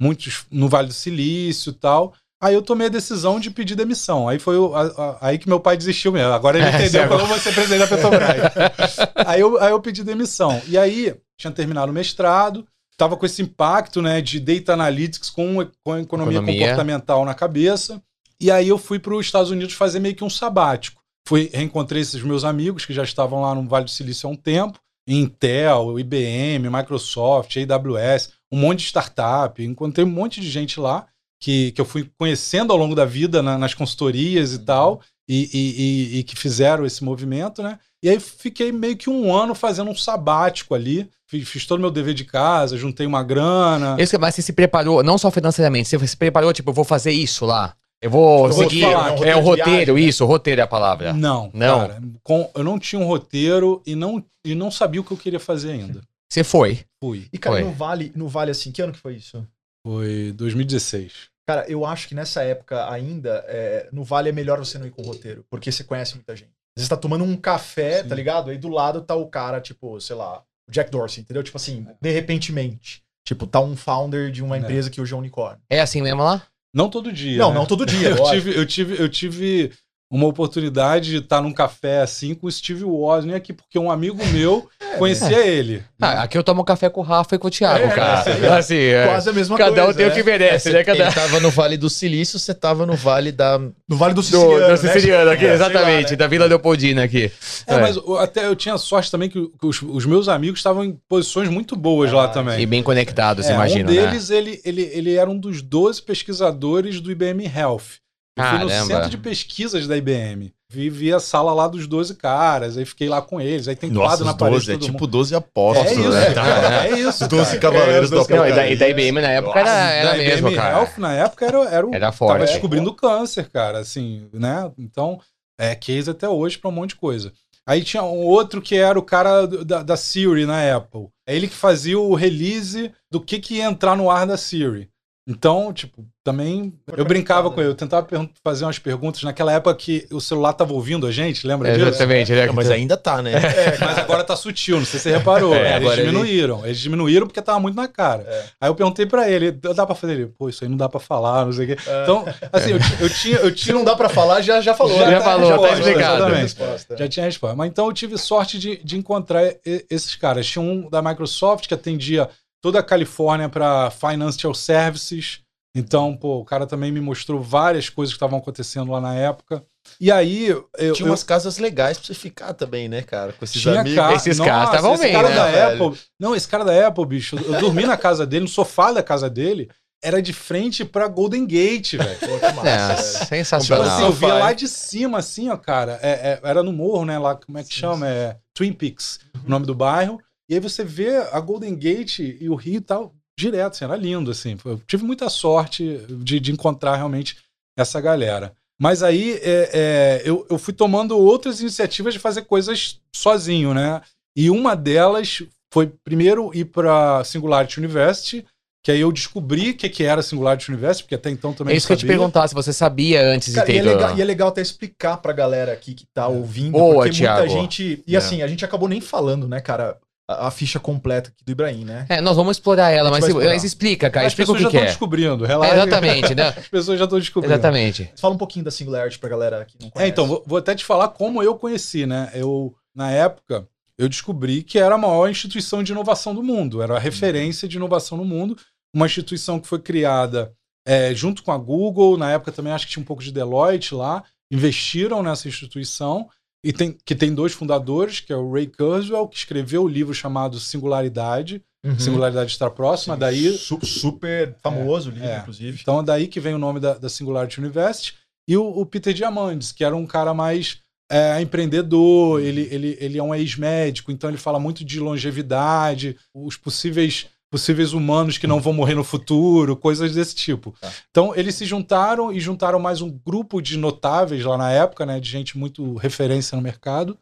Muitos no Vale do Silício e tal. Aí eu tomei a decisão de pedir demissão. Aí foi o- a- a- aí que meu pai desistiu mesmo. Agora ele É, entendeu que eu vou ser presidente da Petrobras. aí, eu, aí eu pedi demissão. E aí tinha terminado o mestrado, tava com esse impacto né, de data analytics com, com economia, Economia. comportamental na cabeça. E aí eu fui para os Estados Unidos fazer meio que um sabático. Fui, reencontrei esses meus amigos que já estavam lá no Vale do Silício há um tempo. Intel, IBM, Microsoft, AWS, um monte de startup. Encontrei um monte de gente lá que, que eu fui conhecendo ao longo da vida na- nas consultorias e tal, e, e- e- e que fizeram esse movimento, né? E aí fiquei meio que um ano fazendo um sabático ali. Fiz, fiz todo o meu dever de casa, juntei uma grana. Isso que- mas você se preparou, não só financeiramente, você se preparou, tipo, eu vou fazer isso lá. Eu vou Eu vou seguir. falar, é um é o roteiro roteiro, viagem, né? isso, o roteiro é a palavra. Não, Não? cara. Com, eu não tinha um roteiro e não, e não sabia o que eu queria fazer ainda. Você foi. Fui. E, cara, Foi. no Vale, no Vale, assim, que ano que foi isso? Foi 2016. Cara, eu acho que nessa época ainda, é, no Vale é melhor você não ir com roteiro, porque você conhece muita gente. Às vezes você tá tomando um café, Sim. tá ligado? Aí do lado tá o cara, tipo, sei lá, o Jack Dorsey, entendeu? Tipo assim, de repentemente. Tipo, tá um founder de uma É. empresa que hoje é um unicórnio. É assim mesmo lá? Não todo dia. Não, né? não todo dia, Eu lógico. tive, eu, tive, eu tive uma oportunidade de estar num café assim com o Steve Wozniak, porque um amigo meu conhecia ele. Ah, aqui eu tomo café com o Rafa e com o Thiago, É, cara. é, assim, é. Quase a mesma Cada um coisa. tem o é. que merece, né? Cada... Ele tava no Vale do Silício, você tava no Vale da. No Vale do Do, Siciliano. do né? siciliano aqui, É, sei lá, exatamente, né? da Vila Leopoldina aqui. É, É. mas eu- até eu tinha sorte também que, os, os meus amigos estavam em posições muito boas lá Ah, também. E bem conectados, É, imagino, um né? deles, ele, ele, ele era um dos 12 pesquisadores do IBM Health. Eu fui no centro de pesquisas da IBM. Vi, vi a sala lá dos 12 caras, aí fiquei lá com eles. Aí tem quadro Nossa, na os parede 12, é tipo mundo. 12 apóstolos, É isso, né? cara, é isso. 12 cara. cavaleiros É, do e da, e da IBM na época era, era da mesmo, IBM cara. Health, na época era, era o Era tava forte. descobrindo câncer, cara, assim, né? Então, é case até hoje pra um monte de coisa. Aí tinha um outro que era o cara da, da Siri na Apple. É ele que fazia o release do que, que ia entrar no ar da Siri. Então, tipo, também eu brincava com ele, eu tentava pergun- fazer umas perguntas naquela época que o celular tava ouvindo a gente, lembra disso? Exatamente, né? Não, mas ainda tá, né? É, mas agora tá sutil, não sei se você reparou. É, eles agora ele- diminuíram. Eles diminuíram porque tava muito na cara. É. Aí eu perguntei pra ele, dá pra fazer ele? Pô, isso aí não dá pra falar, não sei o quê. É. Então, assim, eu, eu tinha, eu Se tinha não dá pra falar, já, já falou. Já né? falou, tá falou, explicado. já a Exatamente. resposta. Já tinha resposta. Mas então eu tive sorte de, de encontrar esses caras. Tinha um da Microsoft que atendia toda a Califórnia para Financial Services. Então, pô, o cara também me mostrou várias coisas que estavam acontecendo lá na época. E aí, eu, Tinha umas casas legais pra você ficar também, né, cara? Com esses Tinha amigos. ca- Esses Nossa, caras estavam esse bem, cara né, da velho? Apple. Não, esse cara da Apple, bicho. Eu dormi na casa dele, no sofá da casa dele. Era de frente pra Golden Gate, velho. Pô, que massa, É, velho. Então, assim, sensacional. eu via lá de cima, assim, ó, cara. É- é- era no morro, né? Lá, como é que chama? É Twin Peaks, o nome do bairro. E aí você vê a Golden Gate e o Rio e tal, direto, assim, era lindo, assim. Eu tive muita sorte de, de encontrar realmente essa galera. Mas aí é, é, eu, eu fui tomando outras iniciativas de fazer coisas sozinho, né? E uma delas foi primeiro ir para Singularity University, que aí eu descobri o que, que era Singularity University, porque até então também É isso que eu te perguntar, se você sabia antes Cara, de e, ter é ido. legal, e é legal até explicar pra galera aqui que tá ouvindo, Boa, porque Thiago. muita gente. E É. assim, a gente acabou nem falando, né, cara, a, a ficha completa aqui do Ibrahim, né? É, nós vamos explorar ela, mas, explorar. mas explica, cara, As explica o pessoas que, já estão é. descobrindo, É, relaxa. Exatamente, né? As pessoas já estão descobrindo. Exatamente. Fala um pouquinho da Singularity pra galera que não É, conhece. então, vou, vou até te falar como eu conheci, né? Eu, na época, eu descobri que era a maior instituição de inovação do mundo, era a referência de inovação no mundo, uma instituição que foi criada é, junto com a Google, na época também acho que tinha um pouco de Deloitte lá, investiram nessa instituição, e tem, que tem dois fundadores, que é o Ray Kurzweil, que escreveu o livro chamado Singularidade, Uhum. Singularidade está próxima, daí Su- super famoso o livro, é. inclusive. Então é daí que vem o nome da, da Singularity University. E o, o Peter Diamandis, que era um cara mais é, empreendedor, ele, ele, ele é um ex-médico, então ele fala muito de longevidade, os possíveis possíveis humanos que não vão morrer no futuro, coisas desse tipo. Tá. Então eles se juntaram e juntaram mais um grupo de notáveis lá na época, né, de gente muito referência no mercado,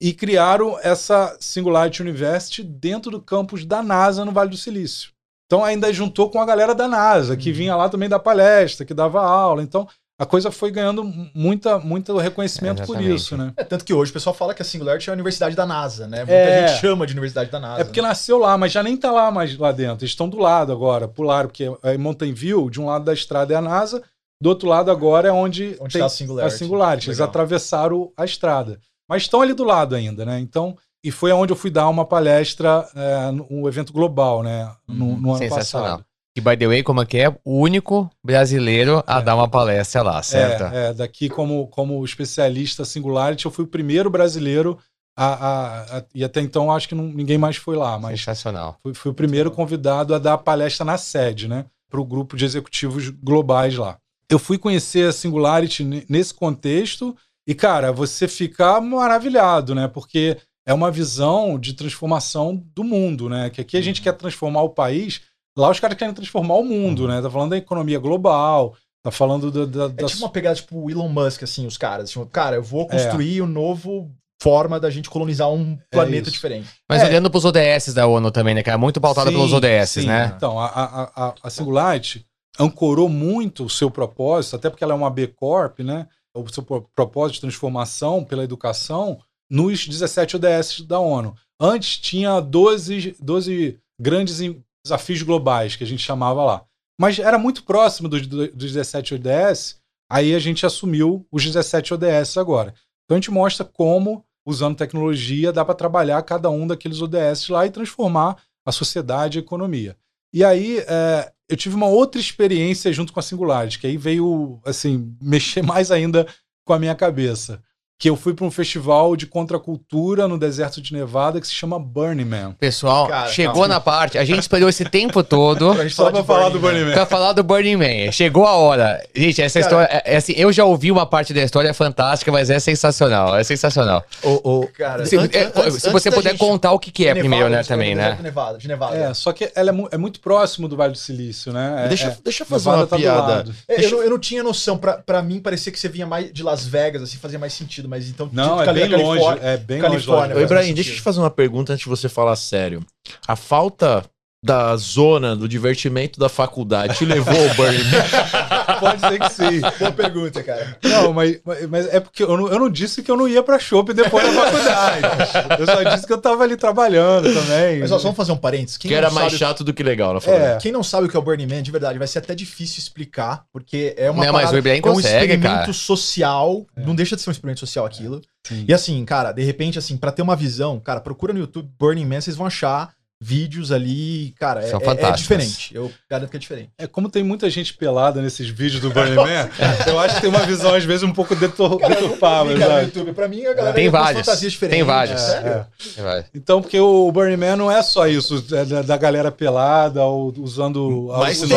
e criaram essa Singularity University dentro do campus da NASA no Vale do Silício. Então ainda juntou com a galera da NASA, que Uhum. vinha lá também da palestra, que dava aula. Então a coisa foi ganhando muita, muito reconhecimento É, por isso, né? É, tanto que hoje o pessoal fala que a Singularity é a universidade da NASA, né? Muita É. gente chama de universidade da NASA. É porque né? nasceu lá, mas já nem tá lá mais lá dentro. Eles estão do lado agora, pularam, porque é em Mountain View, de um lado da estrada é a NASA, do outro lado agora é onde, Onde tem tá a a Singularity. Singularity. Eles atravessaram a estrada. Mas estão ali do lado ainda, né? Então, e foi onde eu fui dar uma palestra, é, um evento global, né? No, no ano Sensacional. passado. E, by the way, como é que é? O único brasileiro a É. dar uma palestra lá, certo? É, é, daqui como, como especialista Singularity, eu fui o primeiro brasileiro a, a- a- e até então acho que não- ninguém mais foi lá, mas Sensacional. fui, fui o primeiro convidado a dar palestra na sede, né, para o grupo de executivos globais lá. Eu fui conhecer a Singularity ne- nesse contexto e, cara, você fica maravilhado, né, porque é uma visão de transformação do mundo, né, que aqui a gente quer transformar o país, lá os caras querem transformar o mundo, né, tá falando da economia global, Tá falando do, da, É da- tipo uma pegada tipo o Elon Musk, assim, os caras. Tipo, cara, eu É. vou construir um novo forma da gente colonizar um planeta isso. diferente. Mas É. olhando pros ODS da ONU também, né? Que é muito pautada Sim, pelos ODS, sim. né? Então, a, a, a, a Singularity ancorou muito o seu propósito, até porque ela é uma B Corp, né? O seu pro- propósito de transformação pela educação nos 17 ODS da ONU. Antes tinha 12, 12 grandes desafios globais, que a gente chamava lá. Mas era muito próximo dos, dos 17 ODS, aí a gente assumiu os 17 ODS agora. Então a gente mostra como, usando tecnologia, dá para trabalhar cada um daqueles ODS lá e transformar a sociedade e a economia. E aí é, eu tive uma outra experiência junto com a Singularity, que aí veio assim mexer mais ainda com a minha cabeça. Que eu fui para um festival de contracultura no deserto de Nevada que se chama Burning Man. Pessoal, Cara, chegou calma. na parte. A gente esperou esse tempo todo Pra Só para de falar do Burning Man. pra falar do Burning Man. Chegou a hora. Gente, essa Cara- história. É, é assim, eu já ouvi uma parte da história fantástica, mas é sensacional. É sensacional. O, o- Cara, Se, Antes- é, antes- se você puder gente- contar o que, que é Nevada, primeiro, né, também, né? de Nevada, de Nevada. É, só que ela é, mu- é muito próximo do Vale do Silício, né? É- deixa, é- deixa eu fazer Nevada uma tá do piada. lado. É, Deixa- eu, não, eu não tinha noção. Pra, pra mim, parecia que você vinha mais de Las Vegas, assim, fazia mais sentido. Mas então. Não, de é Cali- bem longe. É bem longe. Ibrahim, deixa eu te fazer uma pergunta antes de você falar sério. A falta da zona do divertimento da faculdade te levou ao Burning Man? Pode ser que sim. Boa pergunta, cara. Não, mas, mas- é porque eu não, eu não disse que eu não ia pra shopping depois da faculdade. Eu só disse que eu tava ali trabalhando também. Mas ó, só vamos fazer um parênteses. Quem que era mais sabe- chato do que legal na faculdade. É. Quem não sabe o que é o Burning Man, de verdade, vai ser até difícil explicar, porque é uma Não, mas o Ibrahim é um consegue, experimento cara. social, não deixa de ser um experimento social aquilo. Sim. E assim, cara, de repente, assim, pra ter uma visão, cara, procura no YouTube Burning Man, vocês vão achar vídeos ali, cara, é, São é- é fantásticos. diferente. Eu garanto que é diferente. É como tem muita gente pelada nesses vídeos do Burning Man, eu acho que tem uma visão, às vezes, um pouco detur deturpada, Cara, no sabe? YouTube, pra mim, a galera Tem ia com as vários. fantasias diferentes. Tem vários. Sério? É. Vai. Então, porque o Burning Man não é só isso, é da, da galera pelada ou usando Mas tem, né?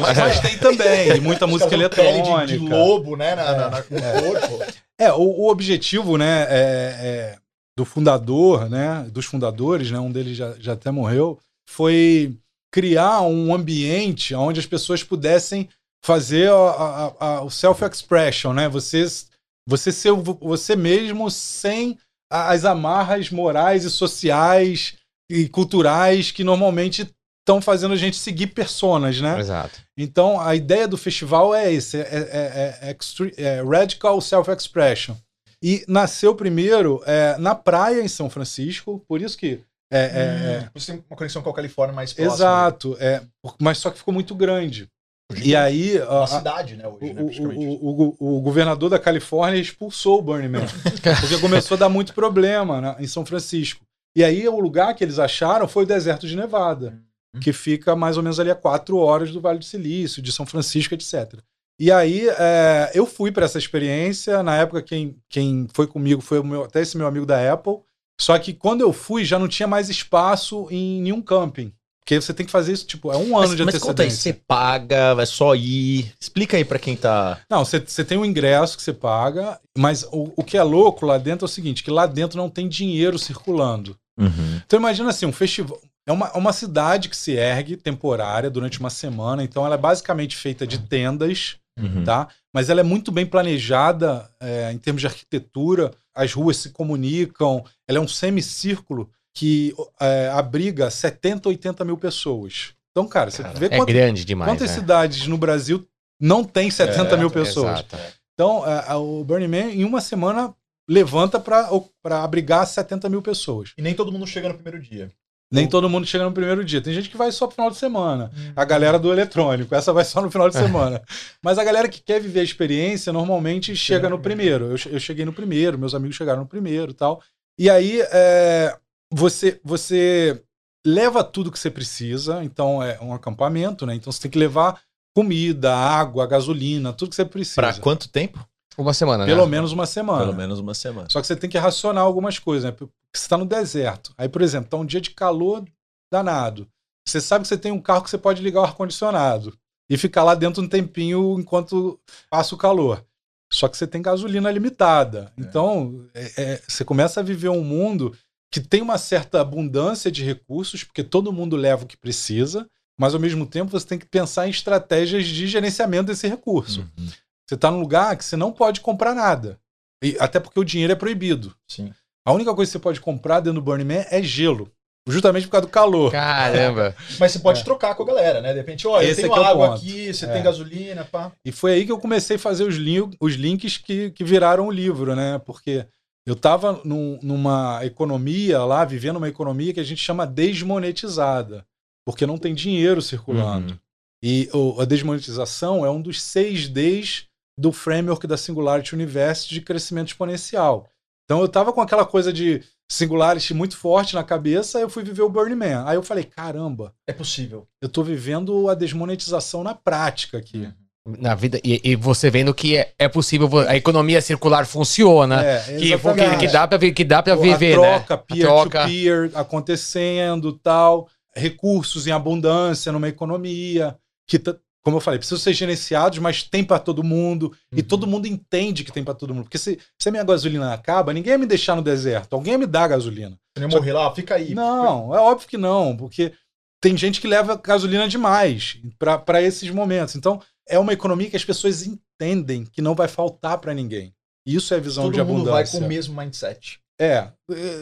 mas, mas tem também, e muita música eletrônica. De, de lobo, né, na, na, na- no corpo. É, o, o objetivo, né, é, é, do fundador, né, dos fundadores, né, um deles já, já até morreu, foi criar um ambiente onde as pessoas pudessem fazer a- a- a- o self-expression, né, você, você ser você mesmo sem as amarras morais e sociais e culturais que normalmente estão fazendo a gente seguir personas, né? Exato. Então, a ideia do festival é esse, é, é- é- é é Radical Self-Expression. E nasceu primeiro é, na praia em São Francisco, por isso que... É, é- é- Você tem uma conexão com a Califórnia mais próxima. exato, é, mas só que ficou muito grande. E aí, a- Uma a- cidade, né, o, hoje, né, o- praticamente. o- o- o governador da Califórnia expulsou o Burning Man, porque começou a dar muito problema né, em São Francisco. E aí o lugar que eles acharam foi o deserto de Nevada, Uhum. que fica mais ou menos ali a quatro horas do Vale do Silício, de São Francisco, etc. E aí é, eu fui para essa experiência. Na época, quem, quem foi comigo foi o meu, até esse meu amigo da Apple. Só que quando eu fui, já não tinha mais espaço em nenhum camping. Porque você tem que fazer isso, tipo, é um ano Mas, de mas conta aí, antecedência. você paga, vai só ir. Explica aí pra quem tá. Não, você, você tem um ingresso que você paga, mas o, o que é louco lá dentro é o seguinte, que lá dentro não tem dinheiro circulando. Então imagina assim, um festival. É uma, uma cidade que se ergue temporária durante uma semana, então ela é basicamente feita de tendas, Uhum. tá? Mas ela é muito bem planejada é, em termos de arquitetura, as ruas se comunicam, ela é um semicírculo que é, abriga 70, 80 mil pessoas. Então, cara, você vê É quanto- grande demais. quantas né? cidades no Brasil não tem 70 É, mil pessoas. Exato. Então, a- o Burning Man, em uma semana, levanta para abrigar 70 mil pessoas. E nem todo mundo chega no primeiro dia. Nem todo mundo chega no primeiro dia. Tem gente que vai só pro final de semana. A galera do eletrônico, essa vai só no final de semana. Mas a galera que quer viver a experiência, normalmente chega no primeiro. Eu, eu cheguei no primeiro, meus amigos chegaram no primeiro e tal. E aí, é, você, você leva tudo que você precisa. Então, é um acampamento, né? Então, você tem que levar comida, água, gasolina, tudo que você precisa. Pra quanto tempo? Uma semana, né? Pelo menos uma semana. Pelo menos uma semana. Só que você tem que racionar algumas coisas, né? Porque você está no deserto. Aí, por exemplo, tá um dia de calor danado. Você sabe que você tem um carro que você pode ligar o ar-condicionado e ficar lá dentro um tempinho enquanto passa o calor. Só que você tem gasolina limitada. Então, é- é, você começa a viver um mundo que tem uma certa abundância de recursos, porque todo mundo leva o que precisa, mas ao mesmo tempo você tem que pensar em estratégias de gerenciamento desse recurso. Uhum. Você está num lugar que você não pode comprar nada. E, até porque o dinheiro é proibido. Sim. A única coisa que você pode comprar dentro do Burning Man é gelo. Justamente por causa do calor. Caramba. Mas você pode É. trocar com a galera, né? De repente, ó, eu Esse tenho é água ponto. aqui, você É. tem gasolina, pá. E foi aí que eu comecei a fazer os, lin- os links que, que viraram o livro, né? Porque eu estava numa economia lá, vivendo uma economia que a gente chama desmonetizada, porque não tem dinheiro circulando. Uhum. E o- a desmonetização é um dos seis Ds do framework da Singularity University de crescimento exponencial. Então eu estava com aquela coisa de Singularity muito forte na cabeça, aí eu fui viver o Burning Man. Aí eu falei, caramba, É possível. eu estou vivendo a desmonetização na prática aqui. Na vida, e, e você vendo que é, é possível, a economia circular funciona. É, que, que, que dá pra, vi- que dá pra a viver, né? troca A peer-to-peer acontecendo tal, recursos em abundância numa economia que, como eu falei, precisam ser gerenciados, mas tem para todo mundo e Uhum. todo mundo entende que tem para todo mundo. Porque se, se a minha gasolina acaba, ninguém ia me deixar no deserto, alguém ia me dar gasolina. Você não ia morrer lá, fica aí. Não, é óbvio que não, porque tem gente que leva gasolina demais para esses momentos. Então, é uma economia que as pessoas entendem que não vai faltar para ninguém. Isso é a visão Todo de mundo vai abundância. com o mesmo mindset. É,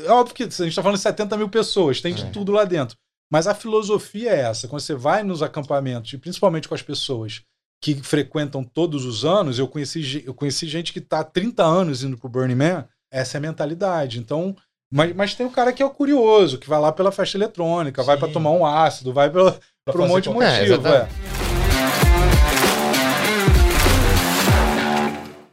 é óbvio que a gente está falando de 70 mil pessoas, tem de É. tudo lá dentro. Mas a filosofia é essa. Quando você vai nos acampamentos, e principalmente com as pessoas que frequentam todos os anos, eu conheci, eu conheci gente que está há 30 anos indo pro Burning Man, essa é a mentalidade. Então, mas, mas tem o cara que é o curioso, que vai lá pela festa eletrônica, vai Sim. para tomar um ácido, vai por um monte de É, motivo. exatamente. é.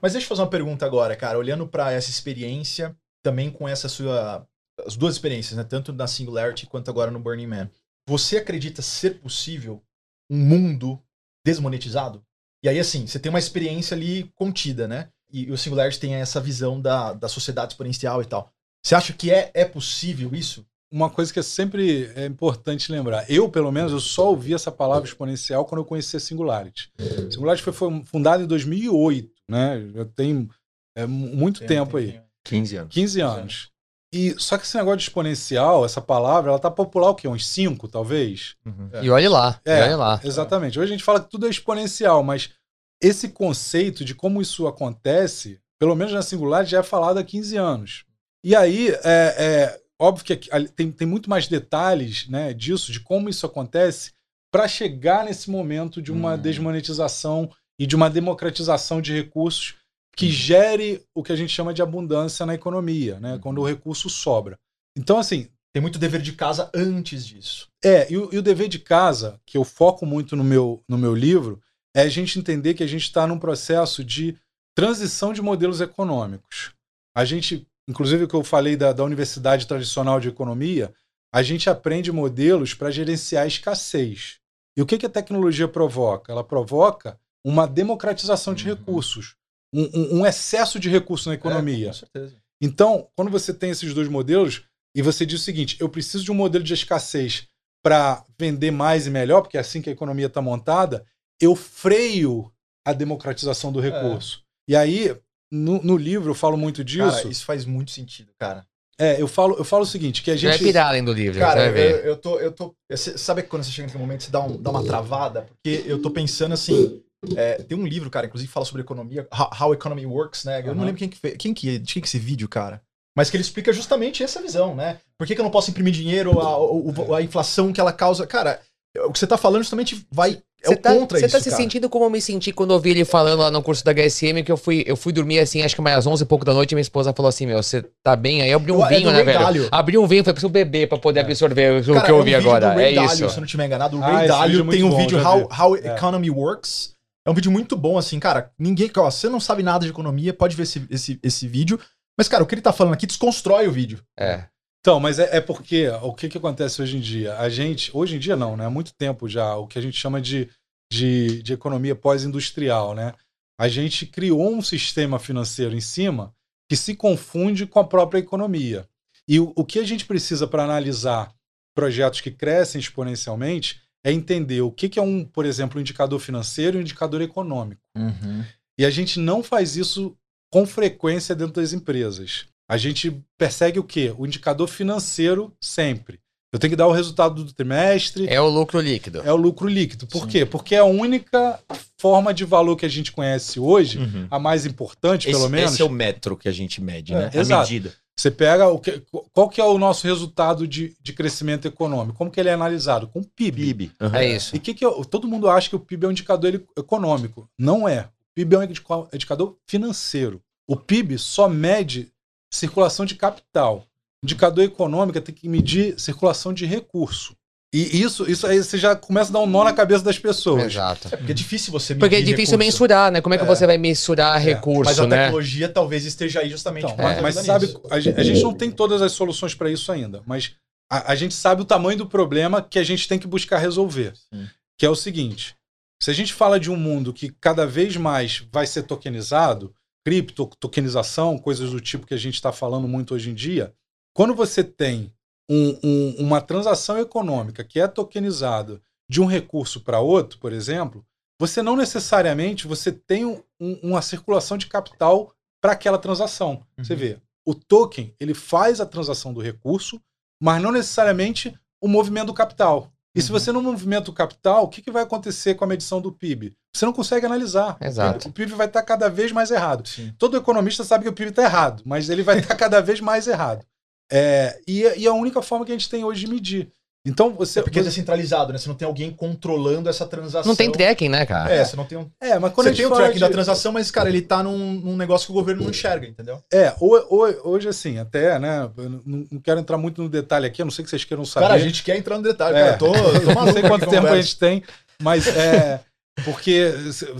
Mas deixa eu fazer uma pergunta agora, cara. Olhando pra essa experiência, também com essa sua. As duas experiências, né? Tanto na Singularity quanto agora no Burning Man. Você acredita ser possível um mundo desmonetizado? E aí, assim, você tem uma experiência ali contida, né? E o Singularity tem essa visão da, da sociedade exponencial e tal. Você acha que é, é possível isso? uma coisa que é sempre é importante lembrar. Eu, pelo menos, eu só ouvi essa palavra exponencial quando eu conheci a Singularity. A Singularity foi, foi fundada em 2008, né? Já tem é, mu- muito tempo aí, 15 anos. 15 anos. E só que esse negócio de exponencial, essa palavra, ela tá popular o quê? Uns 5, talvez? Uhum. É. E olhe lá, É, e olhe lá. Exatamente. Hoje a gente fala que tudo é exponencial, mas esse conceito de como isso acontece, pelo menos na Singularity, já é falado há 15 anos. E aí, é, é óbvio que tem, tem muito mais detalhes né, disso, de como isso acontece, para chegar nesse momento de uma Hum. desmonetização e de uma democratização de recursos que Uhum. gere o que a gente chama de abundância na economia, né, quando o recurso sobra. Então, assim, Tem muito dever de casa antes disso. é, e o, e o dever de casa, que eu foco muito no meu, no meu livro, é a gente entender que a gente está num processo de transição de modelos econômicos. A gente, inclusive o que eu falei da, da Universidade Tradicional de Economia, a gente aprende modelos para gerenciar a escassez. E o que, que a tecnologia provoca? Ela provoca uma democratização de Uhum. recursos, um, um- excesso de recursos na É, economia. com certeza. Então, quando você tem esses dois modelos e você diz o seguinte: eu preciso de um modelo de escassez para vender mais e melhor, porque é assim que a economia está montada, eu freio a democratização do recurso. E aí, no, no livro, eu falo muito disso. Cara, isso faz muito sentido, cara. É, eu falo, eu falo o seguinte: que a vai gente. pirar além do livro, Cara, você vai eu, ver. eu tô, eu tô. você Sabe quando você chega naquele momento, você dá, um- dá uma travada? Porque eu tô pensando assim. É, tem um livro, cara, inclusive fala sobre economia, How, Economy Works, né? Eu não Aham. lembro quem que fez. Quem que, de quem que é esse vídeo, cara? Mas que ele explica justamente essa visão, né? Por que, que eu não posso imprimir dinheiro, a, o- a inflação que ela causa. Cara, o que você tá falando justamente vai. É Você o tá, contra você isso. tá se cara. sentindo como eu me senti quando eu ouvi ele falando lá no curso da HSM, que eu fui, eu fui dormir assim, acho que mais às 11 e pouco da noite, e minha esposa falou assim, meu, você tá bem? Aí eu abri um Eu- é vinho, do né, velho? Dalio. Abri um vinho, foi preciso beber pra poder absorver o Cara, que eu é um ouvi agora. do Ray É Dalio, isso. Se eu não estiver enganado, o Ah, Ray vídeo Dalio é tem um bom, vídeo How. How É. Economy Works. É um vídeo muito bom, assim, cara. Ninguém. Ó, você não sabe nada de economia, pode ver esse, esse, esse vídeo. Mas, cara, o que ele tá falando aqui desconstrói o vídeo. É. Então, mas é, é porque o que, que acontece hoje em dia? A gente, hoje em dia não, né? Há muito tempo já, o que a gente chama de, de, de economia pós-industrial, né? A gente criou um sistema financeiro em cima que se confunde com a própria economia. E o, o que a gente precisa para analisar projetos que crescem exponencialmente é entender o que, que é um, por exemplo, um indicador financeiro e um indicador econômico. E a gente não faz isso com frequência dentro das empresas. A gente persegue o quê? O indicador financeiro sempre. Eu tenho que dar o resultado do trimestre. É o lucro líquido. É o lucro líquido. Por Sim. quê? Porque é a única forma de valor que a gente conhece hoje, Uhum. a mais importante, Esse, pelo menos. esse é o metro que a gente mede, né? É, a exato. medida. Você pega o que, qual que é o nosso resultado de, de crescimento econômico? Como que ele é analisado? Com PIB. PIB. Uhum. É isso. E que que eu- todo mundo acha que o PIB é um indicador ele- econômico. Não é. O PIB é um indica- indicador financeiro. O PIB só mede circulação de capital. Indicador econômico tem que medir circulação de recurso. E isso, isso aí você já começa a dar um nó na cabeça das pessoas. Exato. É porque é difícil você medir Porque é difícil recurso. mensurar, né? Como é que É. você vai mensurar Mas recurso, a né? tecnologia talvez esteja aí justamente Então, mas, mas sabe, a gente, a gente não tem todas as soluções para isso ainda, mas a, a gente sabe o tamanho do problema que a gente tem que buscar resolver. Sim. Que é o seguinte: se a gente fala de um mundo que cada vez mais vai ser tokenizado, cripto, tokenização, coisas do tipo que a gente está falando muito hoje em dia, quando você tem um- um- uma transação econômica que é tokenizada de um recurso para outro, por exemplo, você não necessariamente você tem um- um- uma circulação de capital para aquela transação. Você Uhum. vê, o token ele faz a transação do recurso, mas não necessariamente o movimento do capital. E se Uhum. você não movimenta o capital, o que, que vai acontecer com a medição do PIB? Você não consegue analisar. Exato. O PIB vai estar cada vez mais errado. Sim. Todo economista sabe que o PIB está errado, mas ele vai estar cada vez mais errado. É, e, e a única forma que a gente tem hoje de medir. Então você. É porque é descentralizado, né? Você não tem alguém controlando essa transação. Não tem tracking, né, cara? É, você não tem um. é, mas quando Você a gente tem o fala tracking de- da transação, mas, cara, ele tá num, num negócio que o governo não enxerga, entendeu? É, ho- ho- hoje assim, até, né? eu não, não quero entrar muito no detalhe aqui, a não sei que vocês queiram saber. Cara, a gente quer entrar no detalhe, É. cara. Tô, tô maluco não sei quanto tempo a conversa. gente tem, mas é. Porque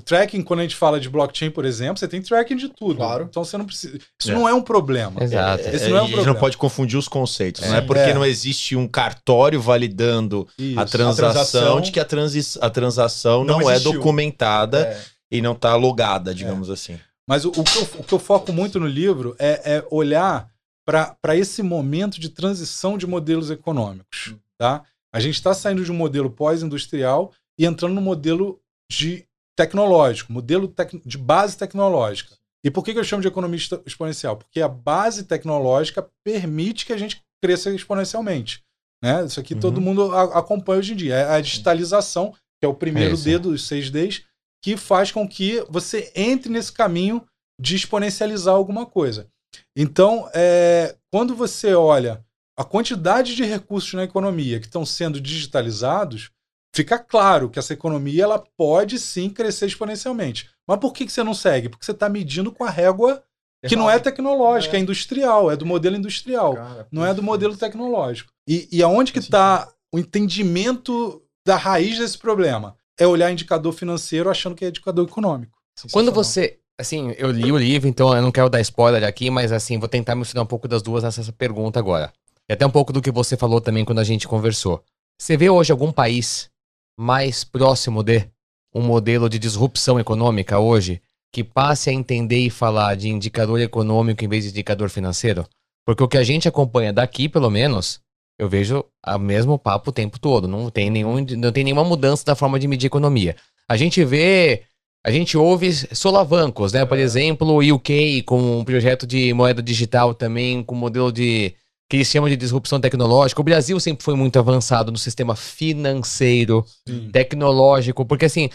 tracking, quando a gente fala de blockchain, por exemplo, você tem tracking de tudo. Claro. Então você não precisa. Isso É. não é um problema. Exato. Esse não é um a gente problema. não pode confundir os conceitos. É. Não é porque É. não existe um cartório validando Isso. a transação, transação- de que a, transi a transação não, Não é documentada É. e não está logada, digamos assim. Mas o, o que eu, o que eu foco muito no livro é, é olhar para esse momento de transição de modelos econômicos. Tá? A gente está saindo de um modelo pós-industrial e entrando no modelo de tecnológico, modelo tec- de base tecnológica. E por que, que eu chamo de economia expo- exponencial? Porque a base tecnológica permite que a gente cresça exponencialmente. Né? Isso aqui todo Uhum. mundo a- acompanha hoje em dia. É a digitalização, que é o primeiro É isso. D dos 6Ds, que faz com que você entre nesse caminho de exponencializar alguma coisa. Então, é, quando você olha a quantidade de recursos na economia que estão sendo digitalizados, fica claro que essa economia ela pode sim crescer exponencialmente. Mas por que, que você não segue? Porque você está medindo com a régua que não é tecnológica, é, É. industrial, é do modelo industrial, Cara, não é do modelo tecnológico. E, e aonde que está o entendimento da raiz desse problema? É olhar indicador financeiro achando que é indicador econômico. Quando você. Assim, eu li o livro, então eu não quero dar spoiler aqui, mas assim, vou tentar misturar um pouco das duas nessa pergunta agora. E até um pouco do que você falou também quando a gente conversou. Você vê hoje algum país mais próximo de um modelo de disrupção econômica hoje que passe a entender e falar de indicador econômico em vez de indicador financeiro? Porque o que a gente acompanha daqui, pelo menos, eu vejo o mesmo papo o tempo todo. Não tem, nenhum, não tem nenhuma mudança da forma de medir economia. A gente vê a gente ouve solavancos, né? Por É. exemplo, o UK com um projeto de moeda digital também, com modelo de que eles chamam de disrupção tecnológica. O Brasil sempre foi muito avançado no sistema financeiro, Sim. tecnológico, porque assim,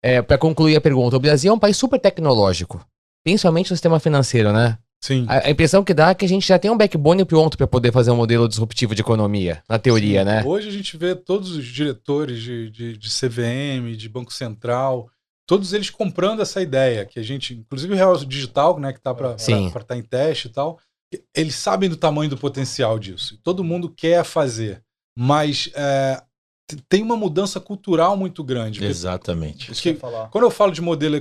é, para concluir a pergunta, o Brasil é um país super tecnológico, principalmente no sistema financeiro, né? Sim. A, a impressão que dá é que a gente já tem um backbone pronto para poder fazer um modelo disruptivo de economia, na teoria, Sim. né? Hoje a gente vê todos os diretores de, de, de CVM, de Banco Central, todos eles comprando essa ideia, que a gente, inclusive o Real Digital, né, que está para estar em teste e tal, eles sabem do tamanho do potencial disso. Todo mundo quer fazer, mas é, tem uma mudança cultural muito grande. Porque Exatamente. Isso que eu. Quando eu falo de modelo,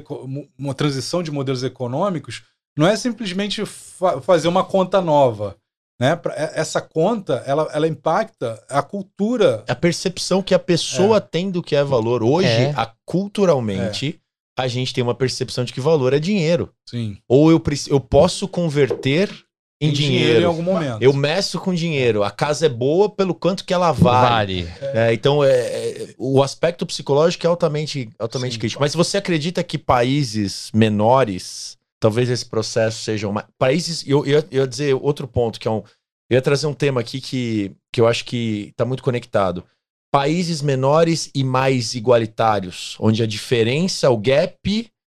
uma transição de modelos econômicos, não é simplesmente fa- fazer uma conta nova. Né? E- Essa conta, ela, ela impacta a cultura. A percepção que a pessoa tem do que é valor. Hoje, É. a- culturalmente, a gente tem uma percepção de que valor é dinheiro. Sim. Ou eu, eu posso converter em, em dinheiro. em algum momento. Eu meço com dinheiro. A casa é boa pelo quanto que ela vale. Vale. É, então, é, é, o aspecto psicológico é altamente, altamente Sim. crítico. Mas você acredita que países menores, talvez esse processo sejam mais. Países. Eu, eu, eu ia dizer outro ponto, que é um. Eu ia trazer um tema aqui que, que eu acho que está muito conectado. Países menores e mais igualitários, onde a diferença, o gap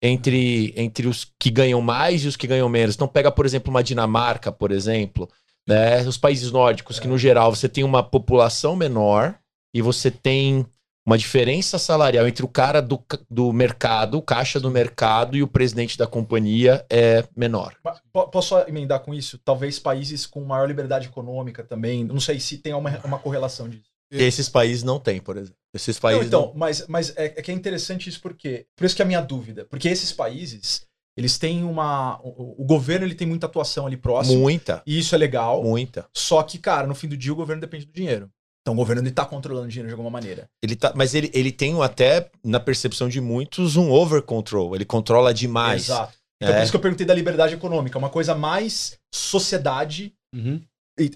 entre, entre os que ganham mais e os que ganham menos. Então, pega, por exemplo, uma Dinamarca, por exemplo, né? os países nórdicos, que no geral você tem uma população menor e você tem uma diferença salarial entre o cara do, do mercado, o caixa do mercado e o presidente da companhia é menor. Posso só emendar com isso? Talvez países com maior liberdade econômica também. Não sei se tem uma, uma correlação disso. Esses países não têm, por exemplo. Esses Não, países então, mas, mas é, é que é interessante isso porque. Por isso que é a minha dúvida. Porque esses países, eles têm uma. O, o governo ele tem muita atuação ali não. próximo. Muita, E isso é legal. muita. Só que, cara, no fim do dia o governo depende do dinheiro. Então o governo ele tá controlando o dinheiro de alguma maneira. Ele tá, mas ele, ele tem um até, na percepção de muitos, um over control. Ele controla demais. Exato. Então É. por isso que eu perguntei da liberdade econômica. Uma coisa mais sociedade. Uhum.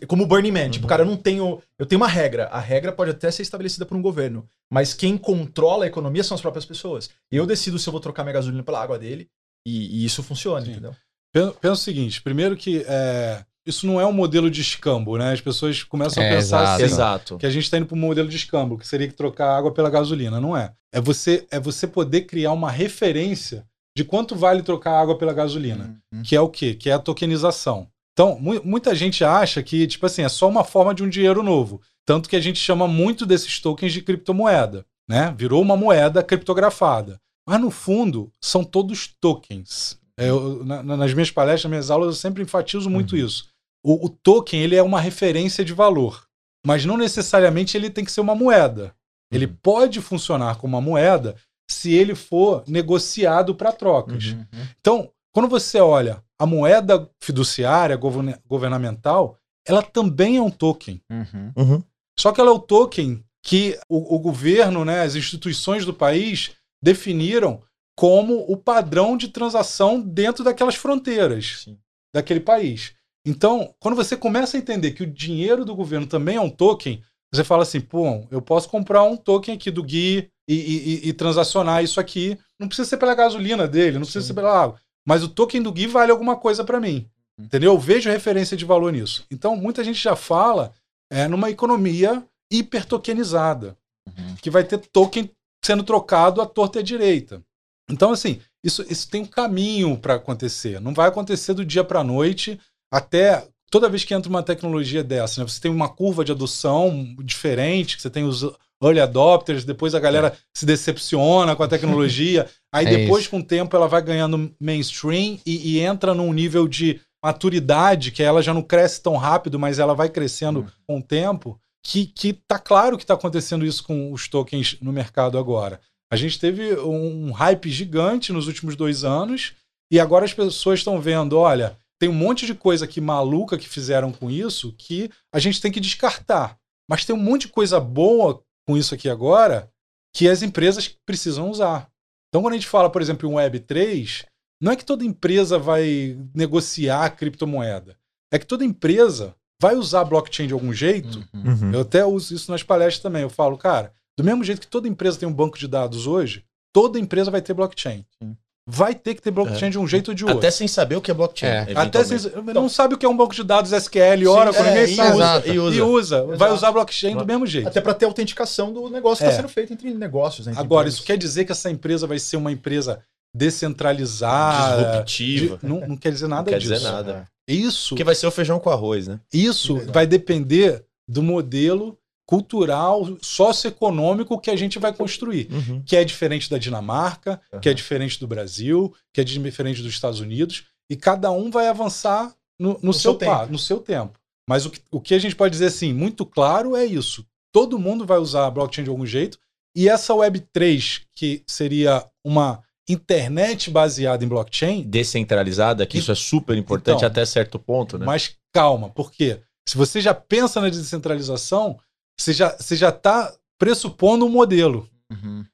Como o Burning Man. Tipo, Uhum. cara, eu não tenho. Eu tenho uma regra. A regra pode até ser estabelecida por um governo. Mas quem controla a economia são as próprias pessoas. Eu decido se eu vou trocar minha gasolina pela água dele. E, e isso funciona, Sim. entendeu? Pensa, o seguinte: primeiro que é, isso não é um modelo de escambo, né? As pessoas começam a É, pensar exato. assim. Exato. Que a gente está indo para um modelo de escambo, que seria que trocar água pela gasolina. Não é. É você, é você poder criar uma referência de quanto vale trocar água pela gasolina. Uhum. Que é o quê? Que é a tokenização. Então, mu- muita gente acha que, tipo assim, é só uma forma de um dinheiro novo. Tanto que a gente chama muito desses tokens de criptomoeda, né? Virou uma moeda criptografada. Mas, no fundo, são todos tokens. É, eu- na- na- nas minhas palestras, nas minhas aulas, eu sempre enfatizo muito isso. O, o token, ele é uma referência de valor. Mas não necessariamente ele tem que ser uma moeda. Ele pode funcionar como uma moeda se ele for negociado para trocas. Uhum. Então, quando você olha a moeda fiduciária govern- governamental, ela também é um token. Uhum. Uhum. Só que ela é o token que o, o governo, né, as instituições do país definiram como o padrão de transação dentro daquelas fronteiras Sim. daquele país. Então, quando você começa a entender que o dinheiro do governo também é um token, você fala assim, pô, eu posso comprar um token aqui do Gui e, e- e- e transacionar isso aqui. Não precisa ser pela gasolina dele, não precisa Sim. ser pela água. Mas o token do Gui vale alguma coisa para mim. Uhum. Entendeu? Eu vejo referência de valor nisso. Então, muita gente já fala é, numa economia hipertokenizada, Uhum. que vai ter token sendo trocado à torta e à direita. Então, assim, isso, isso tem um caminho para acontecer. Não vai acontecer do dia para a noite, até toda vez que entra uma tecnologia dessa, né, você tem uma curva de adoção diferente, que você tem os early adopters, depois a galera se decepciona com a tecnologia, aí É depois, isso. com o tempo, ela vai ganhando mainstream e, e entra num nível de maturidade, que ela já não cresce tão rápido, mas ela vai crescendo Uhum. com o tempo, que, que tá claro que está acontecendo isso com os tokens no mercado agora. A gente teve um hype gigante nos últimos dois anos, e agora as pessoas estão vendo, olha, tem um monte de coisa aqui maluca que fizeram com isso que a gente tem que descartar. Mas tem um monte de coisa boa com isso aqui agora que as empresas precisam usar. Então, quando a gente fala, por exemplo, em Web3, não é que toda empresa vai negociar criptomoeda. É que toda empresa vai usar blockchain de algum jeito. Uhum. Uhum. Eu até uso isso nas palestras também. Eu falo, cara, do mesmo jeito que toda empresa tem um banco de dados hoje, toda empresa vai ter blockchain. Sim. Vai ter que ter blockchain de um jeito ou de outro. Até sem saber o que é blockchain. É. Até sem, não sabe o que é um banco de dados SQL, Oracle, é, ninguém e sabe. usa, Exato. e usa. E usa. Vai Exato. usar blockchain do mesmo jeito. Até para ter autenticação do negócio que É. está sendo feito entre negócios. entre Agora, empresas. isso quer dizer que essa empresa vai ser uma empresa descentralizada? Disruptiva. de- não, não quer dizer nada Não quer disso. dizer nada. Isso, Porque vai ser o feijão com arroz, né? isso Exato. vai depender do modelo cultural, socioeconômico que a gente vai construir. Uhum. Que é diferente da Dinamarca, que é diferente do Brasil, que é diferente dos Estados Unidos, e cada um vai avançar no, no No seu, seu tempo. no seu tempo. Mas o que, o que a gente pode dizer assim, muito claro é isso. Todo mundo vai usar a blockchain de algum jeito, e essa Web3, que seria uma internet baseada em blockchain, Descentralizada, que isso é super importante Então, até certo ponto, né? mas calma, porque se você já pensa na descentralização, você já você já está pressupondo um modelo. Uhum.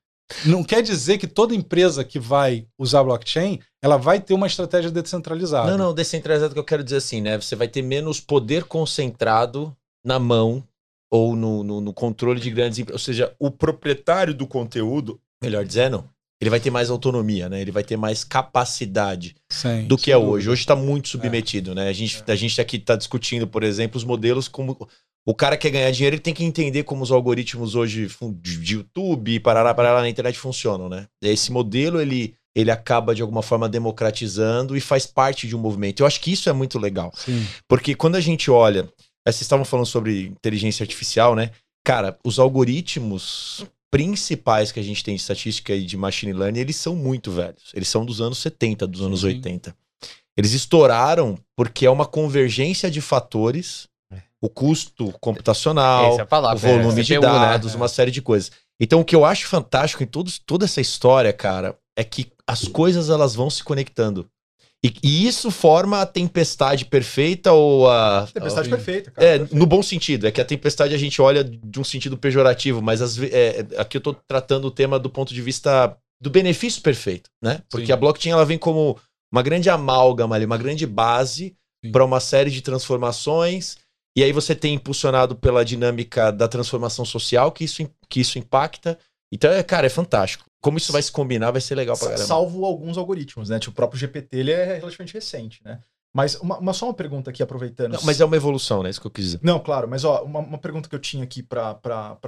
Não quer dizer que toda empresa que vai usar blockchain, ela vai ter uma estratégia descentralizada. Não, não, descentralizado que eu quero dizer assim, né? Você vai ter menos poder concentrado na mão ou no, no, no controle de grandes empresas. Ou seja, o proprietário do conteúdo, melhor dizendo, ele vai ter mais autonomia, né? Ele vai ter mais capacidade Sim, do que é hoje. Hoje está muito submetido, né? A gente, a gente aqui está discutindo, por exemplo, os modelos como. O cara quer ganhar dinheiro, ele tem que entender como os algoritmos hoje de YouTube, parará, parará na internet funcionam, né? Esse modelo, ele, ele acaba de alguma forma democratizando e faz parte de um movimento. Eu acho que isso é muito legal. Sim. Porque quando a gente olha. eh, Vocês estavam falando sobre inteligência artificial, né? Cara, os algoritmos principais que a gente tem de estatística e de machine learning, eles são muito velhos. Eles são dos anos 70, dos anos Sim. 80. Eles estouraram porque é uma convergência de fatores, o custo computacional, é a palavra, o volume é, de né? dados, uma série de coisas. Então, o que eu acho fantástico em todos, toda essa história, cara, é que as coisas elas vão se conectando. E, e isso forma a tempestade perfeita ou a. Tempestade perfeita, cara. É, perfeito. no bom sentido. É que a tempestade a gente olha de um sentido pejorativo, mas ve- é, aqui eu tô tratando o tema do ponto de vista do benefício perfeito, né? Porque Sim. a blockchain ela vem como uma grande amálgama ali, uma grande base para uma série de transformações. E aí você tem impulsionado pela dinâmica da transformação social que isso, que isso impacta. Então, é, cara, é fantástico. Como isso vai se combinar, vai ser legal pra caramba. Salvo alguns algoritmos, né? Tipo, o próprio GPT ele é relativamente recente, né? Mas uma, uma- só uma pergunta aqui, aproveitando. Não, mas é uma evolução, né? Isso que eu quis dizer. Não, claro, mas ó, uma, uma pergunta que eu tinha aqui pra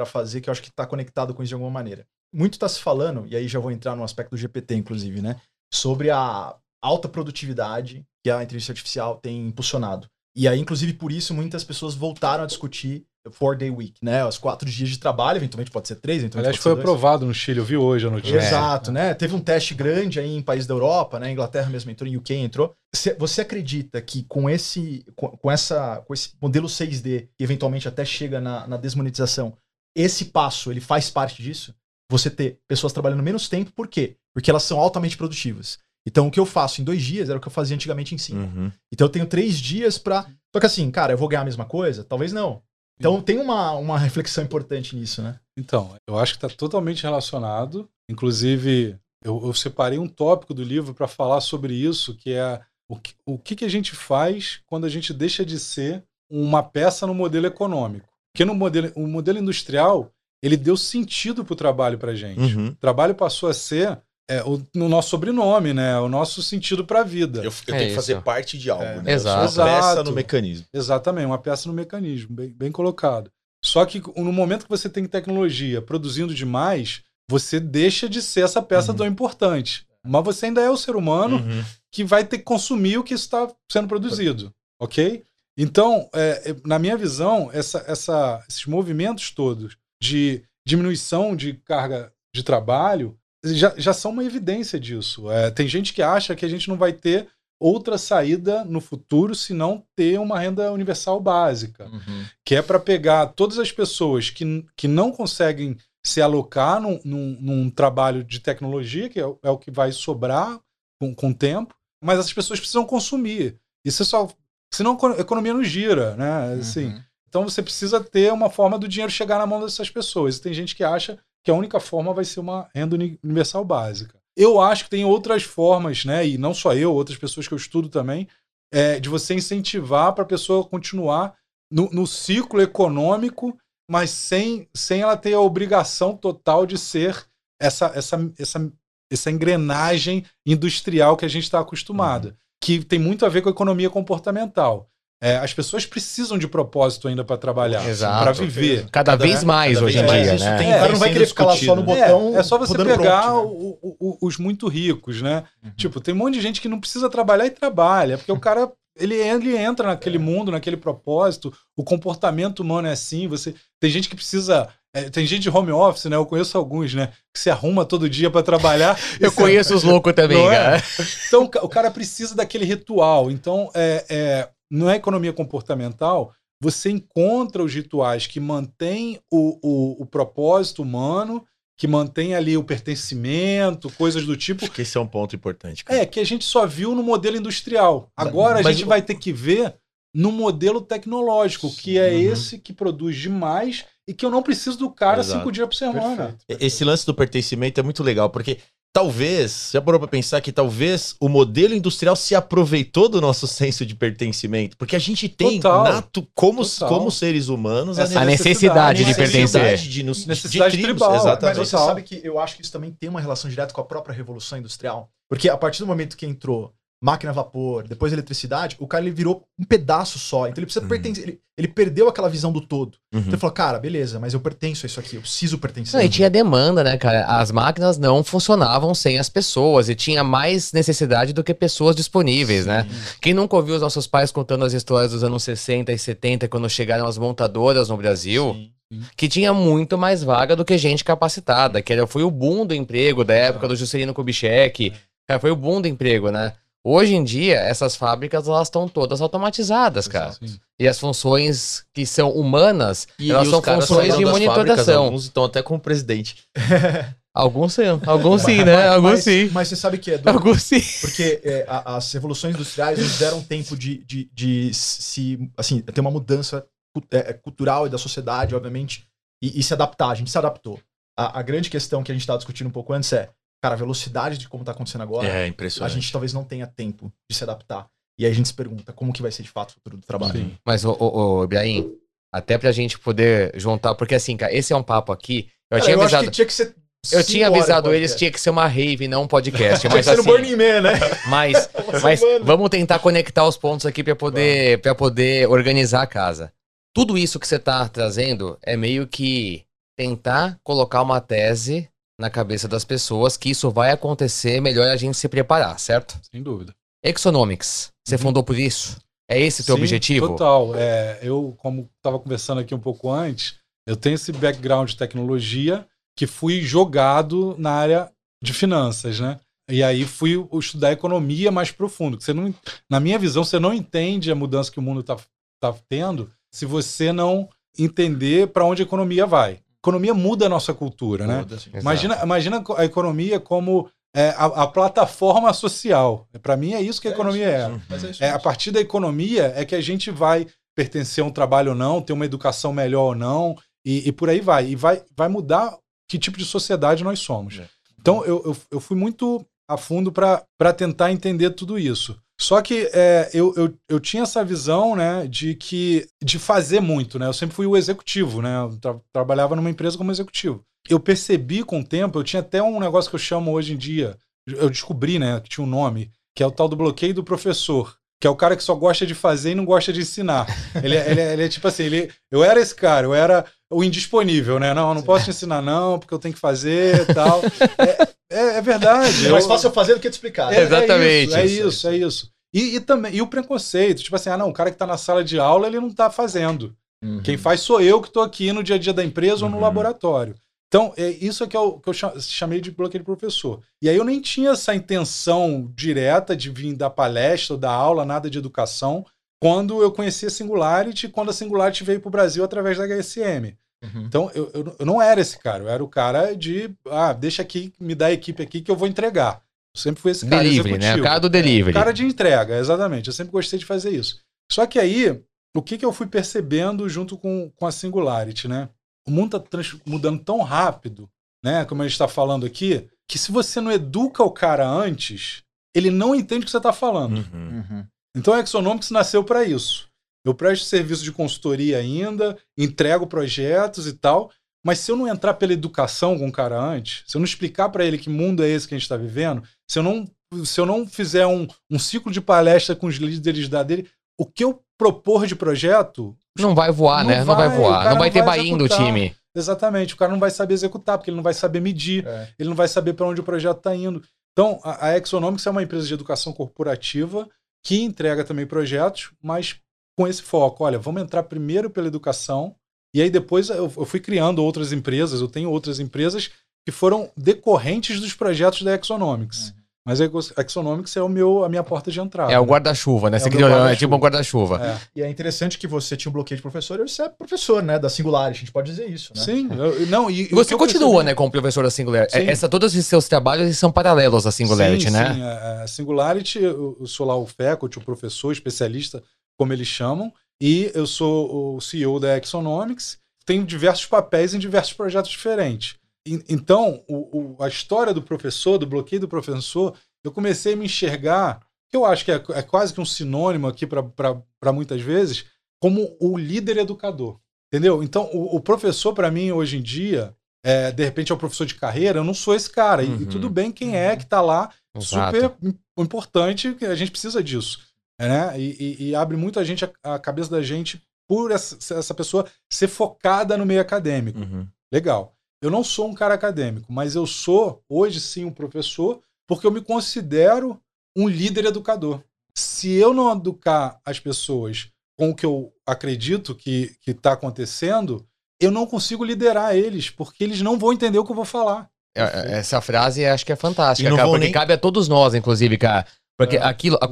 fazer, que eu acho que tá conectado com isso de alguma maneira. Muito tá se falando, e aí já vou entrar no aspecto do GPT, inclusive, né? Sobre a alta produtividade que a inteligência artificial tem impulsionado. E aí, inclusive, por isso, muitas pessoas voltaram a discutir o four day week, né? Os quatro dias de trabalho, eventualmente pode ser três, eventualmente Aliás, foi dois. aprovado no Chile, eu vi hoje a notícia. Exato, né? Teve um teste grande aí em países da Europa, né? Inglaterra mesmo entrou, em UK entrou. Você, acredita que com esse, com, com essa, com esse modelo 6D, que eventualmente até chega na, na desmonetização, esse passo ele faz parte disso? Você ter pessoas trabalhando menos tempo, por quê? Porque elas são altamente produtivas. Então, o que eu faço em dois dias era o que eu fazia antigamente em cinco. Uhum. Então, eu tenho três dias pra. Só que assim, cara, eu vou ganhar a mesma coisa? Talvez não. Então, tem uma, uma reflexão importante nisso, né? Então, eu acho que está totalmente relacionado. Inclusive, eu, eu separei um tópico do livro para falar sobre isso, que é o, que, o que, que a gente faz quando a gente deixa de ser uma peça no modelo econômico. Porque no modelo, o modelo industrial, ele deu sentido para o trabalho para gente. Uhum. O trabalho passou a ser é, o, no nosso sobrenome, né? O nosso sentido para a vida. Eu, eu É tenho que fazer parte de algo, É, né? exato. Eu sou peça Exato. no mecanismo. Exatamente, uma peça no mecanismo, bem, bem colocado. Só que no momento que você tem tecnologia produzindo demais, você deixa de ser essa peça Uhum. tão importante. Mas você ainda é o ser humano Uhum. que vai ter que consumir o que está sendo produzido, ok? Então, é, é, na minha visão, essa- essa- esses movimentos todos de diminuição de carga de trabalho já, já são uma evidência disso. É, tem gente que acha que a gente não vai ter outra saída no futuro se não ter uma renda universal básica Uhum. que é para pegar todas as pessoas que, que não conseguem se alocar num, num, num trabalho de tecnologia, que é, o- é o que vai sobrar com, com o tempo, mas essas pessoas precisam consumir. Isso é só. Senão a economia não gira, né? Assim, Uhum. Então você precisa ter uma forma do dinheiro chegar na mão dessas pessoas. E tem gente que acha que a única forma vai ser uma renda uni- universal básica. Eu acho que tem outras formas, né? E não só eu, outras pessoas que eu estudo também, é, de você incentivar para a pessoa continuar no, no ciclo econômico, mas sem, sem ela ter a obrigação total de ser essa, essa, essa, essa engrenagem industrial que a gente está acostumado, que tem muito a ver com a economia comportamental. É, as pessoas precisam de propósito ainda para trabalhar, para viver. Cada, Cada- vez mais cada hoje em dia, isso né? tem- o cara não vai querer ficar lá só no discutido, É, botão. é só você pegar prompt, né? o- o- o- os muito ricos, né? Uhum. Tipo, tem um monte de gente que não precisa trabalhar e trabalha, porque o cara ele, ele entra naquele mundo, naquele propósito, o comportamento humano é assim, você tem gente que precisa é, tem gente de home office, né? Eu conheço alguns, né? Que se arruma todo dia para trabalhar. Eu conheço os loucos também, é? cara. Então, o cara precisa daquele ritual. Então, é, é, na economia comportamental, você encontra os rituais que mantêm o, o, o propósito humano, que mantém ali o pertencimento, coisas do tipo. Acho que esse é um ponto importante. cara. É, que a gente só viu no modelo industrial. Agora Mas a gente vai ter que ver no modelo tecnológico, que é Uhum. esse que produz demais e que eu não preciso do cara Exato. cinco dias por semana. Perfeito. Esse lance do pertencimento é muito legal, porque talvez, já parou pra pensar que talvez o modelo industrial se aproveitou do nosso senso de pertencimento? Porque a gente tem Total. nato, como, Total. como seres humanos, Essa A necessidade de necessidade pertencer. de, nos, Necessidade de tribos, tribal. Mas exatamente. você Total. sabe que eu acho que isso também tem uma relação direta com a própria revolução industrial. Porque a partir do momento que entrou máquina a vapor, depois eletricidade, o cara ele virou um pedaço só. Então ele precisa Uhum. pertencer. Ele, ele perdeu aquela visão do todo. Uhum. Então ele falou, cara, beleza, mas eu pertenço a isso aqui, eu preciso pertencer. Não, e tinha demanda, né, cara? As máquinas não funcionavam sem as pessoas e tinha mais necessidade do que pessoas disponíveis, né? Quem nunca ouviu os nossos pais contando as histórias dos anos 60 e 70, quando chegaram as montadoras no Brasil, Sim. que tinha muito mais vaga do que gente capacitada, que era, foi o boom do emprego da época do Juscelino Kubitschek, cara, foi o boom do emprego, né? Hoje em dia, essas fábricas, elas estão todas automatizadas, cara. Sim. E as funções que são humanas, E, elas e são funções de monitoração. alguns estão até com o presidente. Alguns sim, alguns sim, né? Alguns mas, sim. Mas você sabe que é doido, Alguns sim. Porque é, a- as revoluções industriais nos deram tempo de, de, de se, assim, ter uma mudança é, cultural e da sociedade, obviamente, e, e se adaptar. A gente se adaptou. A, a grande questão que a gente estava discutindo um pouco antes é, cara, a velocidade de como está acontecendo agora, É a impressionante. gente talvez não tenha tempo de se adaptar. E aí a gente se pergunta como que vai ser de fato o futuro do trabalho. Sim. Mas, ô, ô, ô, Ibrahim, até pra gente poder juntar, porque assim, cara, esse é um papo aqui. Eu Cara, tinha eu acho avisado, que tinha que ser. eu cinco tinha avisado eles, tinha que ser uma rave, não um podcast. Tinha que mas assim, Burning Man, né? mas, mas vamos tentar conectar os pontos aqui pra poder, pra poder organizar a casa. Tudo isso que você tá trazendo é meio que tentar colocar uma tese na cabeça das pessoas que isso vai acontecer, melhor a gente se preparar, certo? Sem dúvida. Exonomics, você Uhum. fundou por isso? É esse o teu Sim, objetivo? Total. É, eu, como estava conversando aqui um pouco antes, eu tenho esse background de tecnologia que fui jogado na área de finanças, né? E aí fui estudar economia mais profundo. Você não, na minha visão, você não entende a mudança que o mundo está tá tendo se você não entender para onde a economia vai. A economia muda a nossa cultura, né? Muda. Exato. Imagina, imagina a economia como é, a, a plataforma social. Para mim é isso que a economia é. isso, Mas é isso É, a partir da economia é que a gente vai pertencer a um trabalho ou não, ter uma educação melhor ou não, e, e por aí vai. E vai, vai mudar que tipo de sociedade nós somos. É. Então, eu, eu, eu fui muito a fundo para tentar entender tudo isso. Só que é, eu, eu, eu tinha essa visão né, de que de fazer muito. Né? Eu sempre fui o executivo, né? Eu tra- trabalhava numa empresa como executivo. Eu percebi com o tempo, eu tinha até um negócio que eu chamo hoje em dia, eu descobri né, que tinha um nome, que é o tal do bloqueio do professor. Que é o cara que só gosta de fazer e não gosta de ensinar. Ele, é- ele, é- ele é tipo assim, ele, eu era esse cara, eu era o indisponível, né? Não, eu não posso te ensinar, não, porque eu tenho que fazer e tal. É, é, é verdade. É mais fácil eu fazer do que te explicar. é, Exatamente. É isso, é isso. É isso. E, e também, e o preconceito, tipo assim, ah, não, o cara que tá na sala de aula, ele não tá fazendo. Uhum. Quem faz sou eu que tô aqui no dia a dia da empresa ou no Uhum. laboratório. Então, é isso é que eu, que eu cha- chamei de bloqueio de professor. E aí eu nem tinha essa intenção direta de vir dar palestra ou dar aula, nada de educação, quando eu conheci a Singularity, quando a Singularity veio para o Brasil através da HSM. Uhum. Então, eu, eu, eu não era esse cara, eu era o cara de, ah, deixa aqui, me dá a equipe aqui que eu vou entregar. Eu sempre fui esse cara Delivery, né? executivo. O cara do delivery. Cara de entrega, exatamente. Eu sempre gostei de fazer isso. Só que aí, o que, que eu fui percebendo junto com, com a Singularity, né? O mundo está mudando tão rápido, né? Como a gente está falando aqui, que se você não educa o cara antes, ele não entende o que você está falando. Uhum. Uhum. Então a Exonomics nasceu para isso. Eu presto serviço de consultoria ainda, entrego projetos e tal, mas se eu não entrar pela educação com o cara antes, se eu não explicar para ele que mundo é esse que a gente está vivendo, se eu não, se eu não fizer um, um ciclo de palestra com os líderes da dele, o que eu propor de projeto, Não vai voar, Não né? não vai vai, o voar. Não vai não ter vai bainho do time. exatamente, o cara não vai saber executar, porque ele não vai saber medir, É. ele não vai saber para onde o projeto está indo. Então, a, a Exonomics é uma empresa de educação corporativa que entrega também projetos, mas com esse foco. Olha, vamos entrar primeiro pela educação, e aí depois eu, eu fui criando outras empresas, eu tenho outras empresas que foram decorrentes dos projetos da Exonomics. Mas a Ex- Exonomics é o meu, a minha porta de entrada. É o guarda-chuva, né? É Você o criou, é tipo um guarda-chuva. É. E é interessante que você tinha um bloqueio de professor e você é professor, né? Da Singularity, a gente pode dizer isso, né? Sim, eu- não, e, E você continua, percebi- né, como professor da Singularity. Sim. Essa, todos os seus trabalhos são paralelos à Singularity, sim, né? Sim, a a Singularity, eu sou lá o faculty, o professor, especialista, como eles chamam, e eu sou o CEO da Exonomics, tenho diversos papéis em diversos projetos diferentes. en- então, o- o- a história do professor, do bloqueio do professor, eu comecei a me enxergar, que eu acho que é, é quase que um sinônimo aqui para muitas vezes, como o líder educador. Entendeu? Então, o, o professor, para mim, hoje em dia, é, de repente é o professor de carreira, eu não sou esse cara. E- E, Uhum. tudo bem quem é que está lá, Exato. super im- importante, que a gente precisa disso. Né? E, e- e abre muito a gente, a, a cabeça da gente, por essa, essa pessoa ser focada no meio acadêmico. Uhum. Legal. Eu não sou um cara acadêmico, mas eu sou, hoje sim, um professor, porque eu me considero um líder educador. Se eu não educar as pessoas com o que eu acredito que está acontecendo, eu não consigo liderar eles, porque eles não vão entender o que eu vou falar. É, é, Essa frase acho que é fantástica, E cara, porque nem- cabe a todos nós, inclusive, cara. Porque É, aquilo. a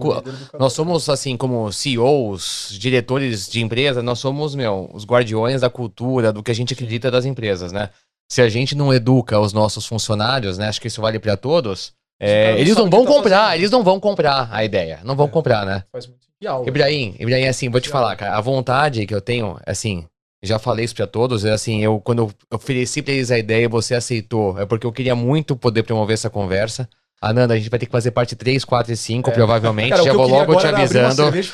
nós somos, assim, como CEOs, diretores de empresa, nós somos, meu, os guardiões da cultura, do que a gente acredita das empresas, né? Se a gente não educa os nossos funcionários, né? Acho que isso vale para todos. é, eles não vão tá comprar, fazendo. eles não vão comprar a ideia. Não vão É. comprar, né? Faz muito vial. Ibrahim, Ibrahim, assim, vou te falar, cara, a vontade que eu tenho, assim, já falei isso pra todos, é assim, eu, quando eu ofereci pra eles a ideia e você aceitou, é porque eu queria muito poder promover essa conversa. Ananda, a gente vai ter que fazer parte 3, 4 e 5, É. provavelmente, Cara, o já vou logo te avisando. cerveja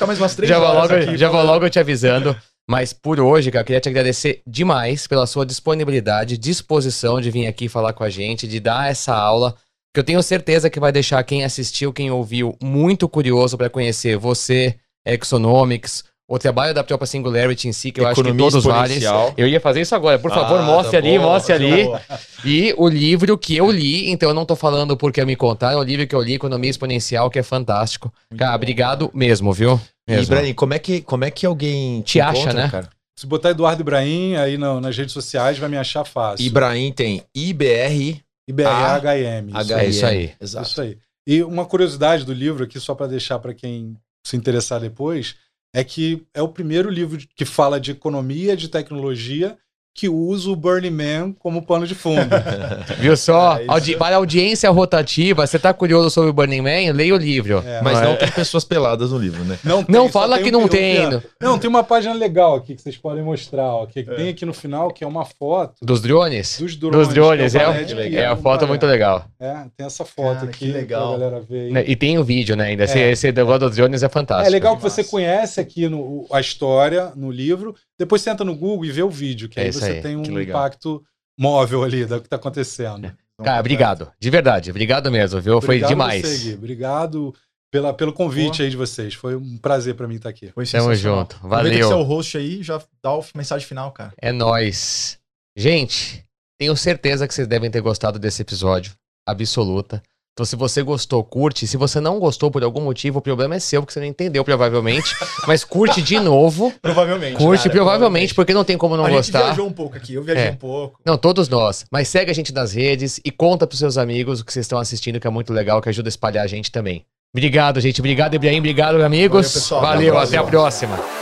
Já vou, logo, aqui já vou logo te avisando. Mas por hoje, cara, eu queria te agradecer demais pela sua disponibilidade, disposição de vir aqui falar com a gente, de dar essa aula, que eu tenho certeza que vai deixar quem assistiu, quem ouviu, muito curioso para conhecer você, Exonomics, o trabalho da própria Singularity em si, que eu acho que todos valem. Eu ia fazer isso agora, por favor, Ah, mostre tá ali, bom, mostre tá ali. bom. E o livro que eu li, então eu não tô falando porque me contaram, é o livro que eu li, Economia Exponencial, que é fantástico. Cara, obrigado mesmo, viu? E, Mesmo. Ibrahim, como é que, como é que alguém Te acha, né? cara? Se botar Eduardo Ibrahim aí nas redes sociais, vai me achar fácil. Ibrahim tem IBR, IBRHM. isso É isso aí. Exato. Isso aí. E uma curiosidade do livro aqui, só para deixar para quem se interessar depois, é que é o primeiro livro que fala de economia, de tecnologia, que usa o Burning Man como pano de fundo. Viu só? É, Audi- é- Para a audiência rotativa, você tá curioso sobre o Burning Man? Leia o livro. É. Mas Não é? tem pessoas peladas no livro, né? Não, tem, Não fala tem que um- não um- tem. Não, tem uma página legal aqui que vocês podem mostrar, ó, que tem aqui no final, que é uma foto Dos drones? dos drones. Dos drones, é, é Kiel, a um foto muito legal. É, tem essa foto Cara, aqui que legal. pra galera ver aí. Né, E tem o vídeo, né, ainda. Esse, É. esse negócio dos drones é fantástico. É legal que você conhece aqui no, a história, no livro, depois você entra no Google e vê o vídeo, que É aí isso você aí, tem um impacto móvel ali do que está acontecendo. Cara, obrigado. De verdade. Obrigado mesmo, viu? Foi Obrigado demais. Você, Gui. Obrigado pela, pelo convite Boa. aí de vocês. Foi um prazer para mim estar aqui. Foi Tamo junto. Aproveita que você é Valeu. o host aí, já dá a mensagem final, cara. É nóis. Gente, tenho certeza que vocês devem ter gostado desse episódio. Absoluta. Então, se você gostou, curte. Se você não gostou por algum motivo, o problema é seu, porque você não entendeu, provavelmente. Mas curte de novo. Provavelmente. Curte, cara, provavelmente, porque não tem como não a gostar. gente viajou um pouco aqui, eu viajei É. um pouco. Não, todos nós. Mas segue a gente nas redes e conta pros seus amigos o que vocês estão assistindo, que é muito legal, que ajuda a espalhar a gente também. Obrigado, gente. Obrigado, Ibrahim. Obrigado, amigos. Valeu, pessoal. Valeu, Até a até a próxima.